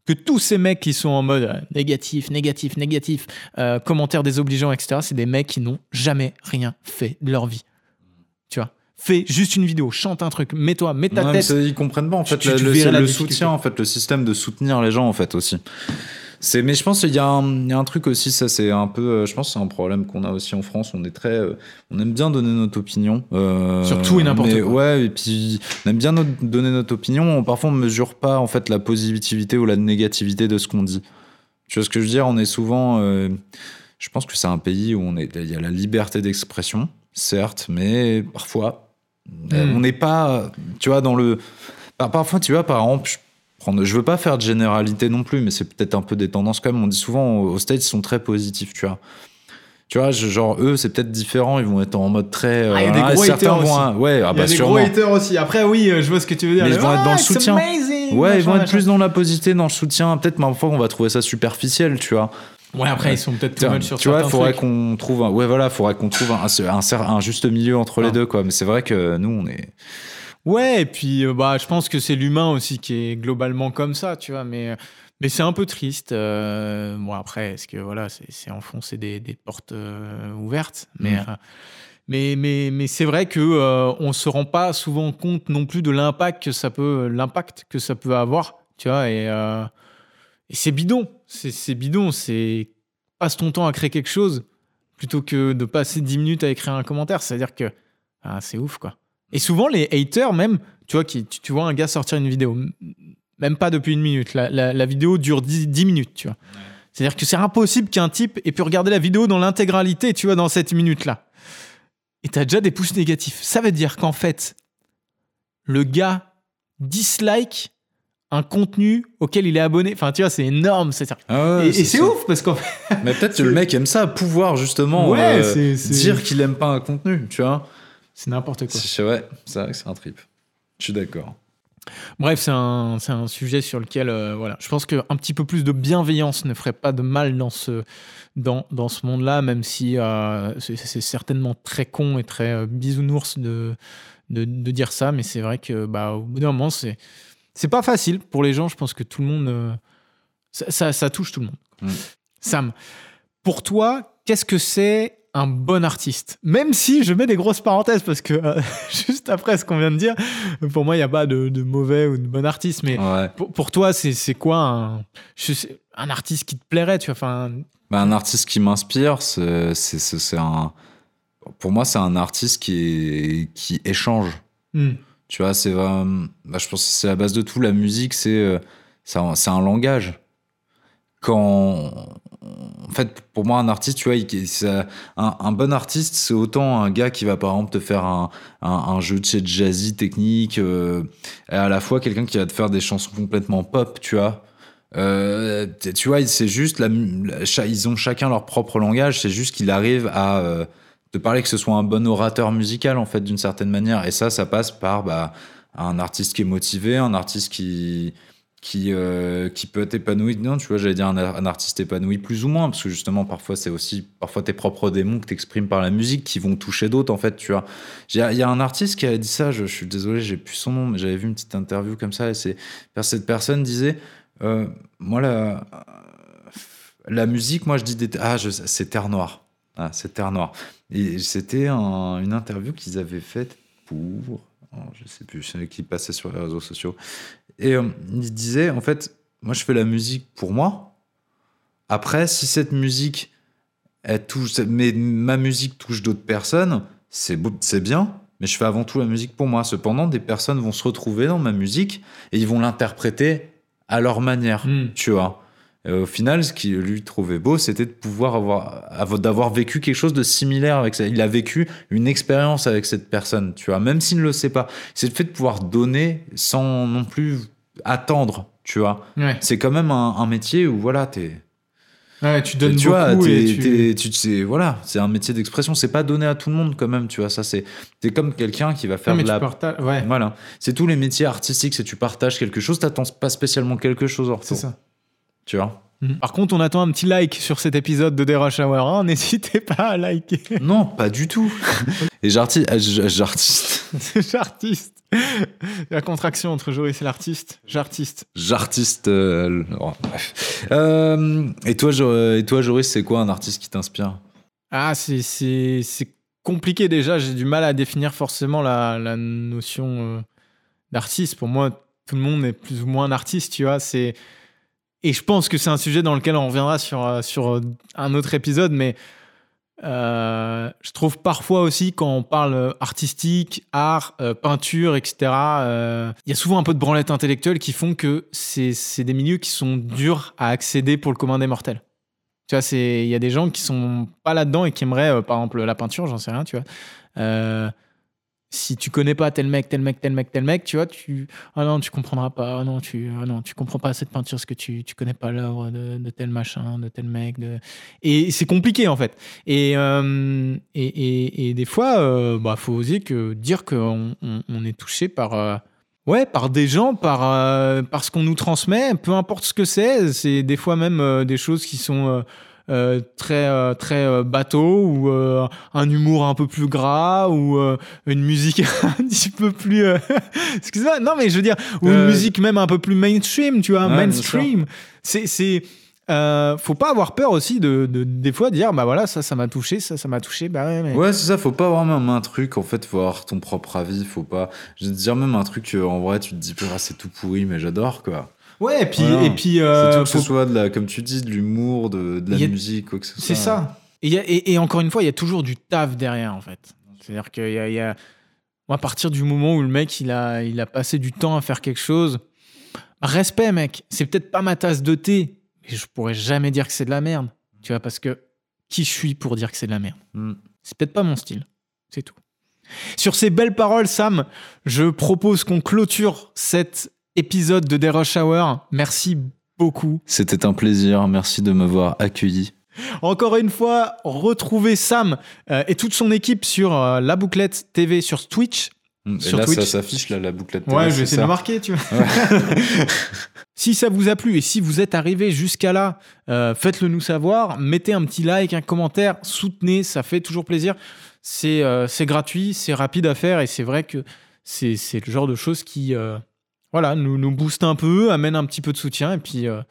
Speaker 1: que tous ces mecs qui sont en mode euh, négatif, négatif, négatif, euh, commentaires désobligeants, etc., c'est des mecs qui n'ont jamais rien fait de leur vie. Tu vois? Fais juste une vidéo, chante un truc, mets-toi, mets ta tête.
Speaker 2: Ils comprennent pas en fait le, soutien, en fait, le système de soutenir les gens en fait aussi. C'est, mais je pense qu'il y, a un truc aussi, ça c'est un peu, euh, je pense c'est un problème qu'on a aussi en France. On est très, euh, on aime bien donner notre opinion.
Speaker 1: Euh, Sur tout et n'importe quoi.
Speaker 2: Ouais, et puis on aime bien donner notre opinion. Parfois on mesure pas en fait la positivité ou la négativité de ce qu'on dit. Tu vois ce que je veux dire? On est souvent, je pense que c'est un pays où on est, il y a la liberté d'expression, certes, mais parfois hmm. on n'est pas, tu vois, dans le, parfois tu vois par exemple prendre. Je veux pas faire de généralité non plus, mais c'est peut-être un peu des tendances quand même. On dit souvent aux States, ils sont très positifs, tu vois. Tu vois, genre eux, c'est peut-être différent. Ils vont être en mode très.
Speaker 1: Ah, il y a des euh, gros haters aussi.
Speaker 2: Ouais, ah,
Speaker 1: il y a bah, des gros haters aussi. Après, oui, euh, je vois ce que tu veux dire.
Speaker 2: Mais ils vont être dans le soutien. Ouais, ils vont être plus dans la positivité, dans le soutien. Peut-être, parfois, on va trouver ça superficiel, tu vois.
Speaker 1: Ouais, après, ils sont peut-être
Speaker 2: too
Speaker 1: much sur
Speaker 2: Tu vois, il faudrait qu'on trouve un, ouais, voilà, faudrait qu'on trouve un, un, un, juste milieu entre les deux, quoi. Mais c'est vrai que nous, on est,
Speaker 1: Ouais, et puis euh, bah, je pense que c'est l'humain aussi qui est globalement comme ça, tu vois, mais, mais c'est un peu triste. Euh, bon, après, est-ce que voilà, c'est enfoncer des, des portes euh, ouvertes, mais, mmh. mais, mais, mais c'est vrai que on se rend pas souvent compte non plus de l'impact que ça peut, l'impact que ça peut avoir, tu vois, et, et c'est bidon, c'est bidon, c'est passe ton temps à créer quelque chose plutôt que de passer 10 minutes à écrire un commentaire, c'est-à-dire que ah, c'est ouf, quoi. Et souvent, les haters, même, tu vois, qui, tu, vois un gars sortir une vidéo, même pas depuis une minute, la, vidéo dure 10, minutes, tu vois. C'est-à-dire que c'est impossible qu'un type ait pu regarder la vidéo dans l'intégralité, tu vois, dans cette minute-là. Et t'as déjà des pouces négatifs. Ça veut dire qu'en fait, le gars dislike un contenu auquel il est abonné. Enfin, tu vois, c'est énorme.
Speaker 2: Ah
Speaker 1: et c'est ouf parce qu'en fait.
Speaker 2: Mais peut-être que le mec aime ça, pouvoir justement euh, dire qu'il aime pas un contenu, tu vois.
Speaker 1: C'est n'importe quoi.
Speaker 2: Ouais, c'est vrai que c'est un trip. Je suis d'accord.
Speaker 1: Bref, c'est un, un, sujet sur lequel, euh, voilà, je pense qu'un petit peu plus de bienveillance ne ferait pas de mal dans ce, dans, dans ce monde-là, même si euh, c'est certainement très con et très euh, bisounours de, de, de, dire ça, mais c'est vrai que, bah, au bout d'un moment, c'est, c'est pas facile pour les gens. Je pense que tout le monde, ça, ça, touche tout le monde. Mm. Sam, pour toi, qu'est-ce que c'est un bon artiste. Même si je mets des grosses parenthèses parce que euh, juste après ce qu'on vient de dire, pour moi, il n'y a pas de, mauvais ou de bon artiste. Mais pour, toi, c'est quoi un, un artiste qui te plairait tu vois, enfin,
Speaker 2: bah, Un artiste qui m'inspire, c'est un. Pour moi, c'est un artiste qui, qui échange. Hmm. Tu vois, c'est. Bah, je pense que c'est la base de tout. La musique, c'est euh, un, un langage. Quand en fait, pour moi, un artiste, tu vois, un, bon artiste, c'est autant un gars qui va, par exemple, te faire un, un, jeu de chez jazzy technique, euh, et à la fois quelqu'un qui va te faire des chansons complètement pop, tu vois. Euh, tu vois, c'est juste, la, ils ont chacun leur propre langage, c'est juste qu'il arrive à euh, te parler que ce soit un bon orateur musical, en fait, d'une certaine manière. Et ça, ça passe par bah, un artiste qui est motivé, un artiste qui qui, euh, qui peut être épanoui. Non, tu vois, j'allais dire un, artiste épanoui plus ou moins, parce que justement, parfois, c'est aussi parfois tes propres démons que tu exprimes par la musique qui vont toucher d'autres, en fait, tu vois. Il y a un artiste qui a dit ça, je, suis désolé, j'ai plus son nom, mais j'avais vu une petite interview comme ça, et cette personne disait, euh, moi, la, la musique, moi, je dis, des, ah, c'est Terre Noire. Ah, c'est Terre Noire. Et c'était un, une interview qu'ils avaient faite pour oh, je sais plus, qui passait sur les réseaux sociaux. Et euh, il disait, en fait, moi je fais la musique pour moi. Après, si cette musique, elle touche, mais ma musique touche d'autres personnes, c'est c'est bien, mais je fais avant tout la musique pour moi. Cependant, des personnes vont se retrouver dans ma musique et ils vont l'interpréter à leur manière, hmm. tu vois. Au final, ce qui lui trouvait beau, c'était de pouvoir avoir, d'avoir vécu quelque chose de similaire avec ça. Il a vécu une expérience avec cette personne, tu vois, même s'il ne le sait pas. C'est le fait de pouvoir donner sans non plus attendre, tu vois. C'est quand même un, métier où, voilà, t'es.
Speaker 1: Ouais, tu donnes tu beaucoup vois,
Speaker 2: et tu... voilà, c'est un métier d'expression. C'est pas donné à tout le monde quand même, tu vois. Ça, c'est, t'es comme quelqu'un qui va faire de la.
Speaker 1: Ouais.
Speaker 2: Voilà, c'est tous les métiers artistiques. C'est tu partages quelque chose, t'attends pas spécialement quelque chose
Speaker 1: C'est ça.
Speaker 2: Tu vois
Speaker 1: mhm. Par contre, on attend un petit like sur cet épisode de Rush Hour. Hein. N'hésitez pas à liker.
Speaker 2: Non, pas du tout. Et j'artiste.
Speaker 1: J'artiste. j'artiste. La contraction entre Joris et l'artiste. J'artiste.
Speaker 2: J'artiste. Euh, bref. Euh, et, toi, et toi, Joris, c'est quoi un artiste qui t'inspire?
Speaker 1: Ah, c'est compliqué déjà. J'ai du mal à définir forcément la, la notion euh, d'artiste. Pour moi, tout le monde est plus ou moins un artiste, tu vois. C'est et je pense que c'est un sujet dans lequel on reviendra sur, euh, sur euh, un autre épisode, mais euh, je trouve parfois aussi quand on parle artistique, art, peinture, etc., il y a souvent un peu de branlette intellectuelle qui font que c'est des milieux qui sont durs à accéder pour le commun des mortels. Tu vois, il y a des gens qui sont pas là-dedans et qui aimeraient, par exemple, la peinture, j'en sais rien, tu vois si tu connais pas tel mec, tel mec, tel mec, tel mec, tu vois, tu ah non, tu comprendras pas, ah non, tu ah non, tu comprends pas cette peinture parce que tu tu connais pas l'œuvre de, tel machin, de tel mec, de... et c'est compliqué en fait. Et euh, et, et, et, des fois, euh, bah faut oser que dire qu'on on, est touché par euh, ouais par des gens, par par ce qu'on nous transmet, peu importe ce que c'est. C'est des fois même des choses qui sont euh, très euh, très euh, bateau ou un humour un peu plus gras ou une musique un petit peu plus excuse-moi non mais je veux dire ou une musique même un peu plus mainstream tu vois mainstream. c'est c'est faut pas avoir peur aussi de, de, des fois dire bah voilà ça ça m'a touché ça ça m'a touché bah ouais,
Speaker 2: ouais c'est ça faut pas avoir même un truc en fait faut avoir ton propre avis faut pas je veux dire même un truc en vrai tu te dis ah, c'est tout pourri mais j'adore quoi
Speaker 1: Ouais, et puis. Et puis euh,
Speaker 2: que ce soit, de la, comme tu dis, de l'humour, de, de, la musique, quoi que ce soit.
Speaker 1: C'est ça. Et, et, et, encore une fois, il y a toujours du taf derrière, en fait. C'est-à-dire qu'il y a, y a. Moi, à partir du moment où le mec, il a, il a passé du temps à faire quelque chose, respect, mec. C'est peut-être pas ma tasse de thé, mais je pourrais jamais dire que c'est de la merde. Tu vois, parce que qui je suis pour dire que c'est de la merde? Hmm. C'est peut-être pas mon style. C'est tout. Sur ces belles paroles, Sam, je propose qu'on clôture cette épisode de The Rush Hour. Merci beaucoup.
Speaker 2: C'était un plaisir. Merci de m'avoir accueilli.
Speaker 1: Encore une fois, retrouvez Sam euh, et toute son équipe sur euh, la bouclette TV sur Twitch.
Speaker 2: Et là, ça s'affiche, la bouclette
Speaker 1: TV. Ouais, je vais essayer de marquer, tu vois. si ça vous a plu et si vous êtes arrivé jusqu'à là, euh, faites-le nous savoir. Mettez un petit like, un commentaire, soutenez, ça fait toujours plaisir. C'est gratuit, c'est rapide à faire et c'est vrai que c'est le genre de choses qui voilà, nous, nous booste un peu, amène un petit peu de soutien et puis euh,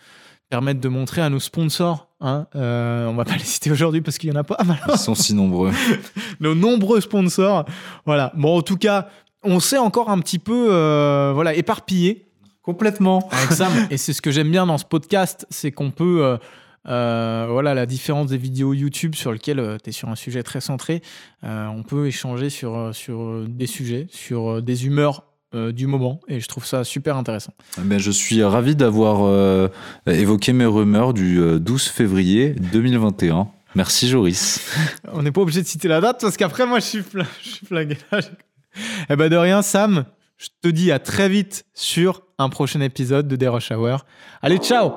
Speaker 1: permettre de montrer à nos sponsors. Hein, euh, on va pas les citer aujourd'hui parce qu'il y en a pas.
Speaker 2: Ils sont si nombreux.
Speaker 1: nos nombreux sponsors. Voilà. Bon, en tout cas, on s'est encore un petit peu euh, voilà éparpillé.
Speaker 2: Complètement.
Speaker 1: Avec Sam. et c'est ce que j'aime bien dans ce podcast, c'est qu'on peut voilà, la différence des vidéos YouTube sur lesquelles tu es sur un sujet très centré, on peut échanger sur, sur des sujets, sur des humeurs euh, du moment et je trouve ça super intéressant.
Speaker 2: Ben, je suis ravi d'avoir euh, évoqué mes rumeurs du 12 euh, février 2021. Merci Joris.
Speaker 1: On n'est pas obligé de citer la date parce qu'après moi je suis, je suis flingué. eh ben de rien Sam, je te dis à très vite sur un prochain épisode de The Rush Hour. Allez ciao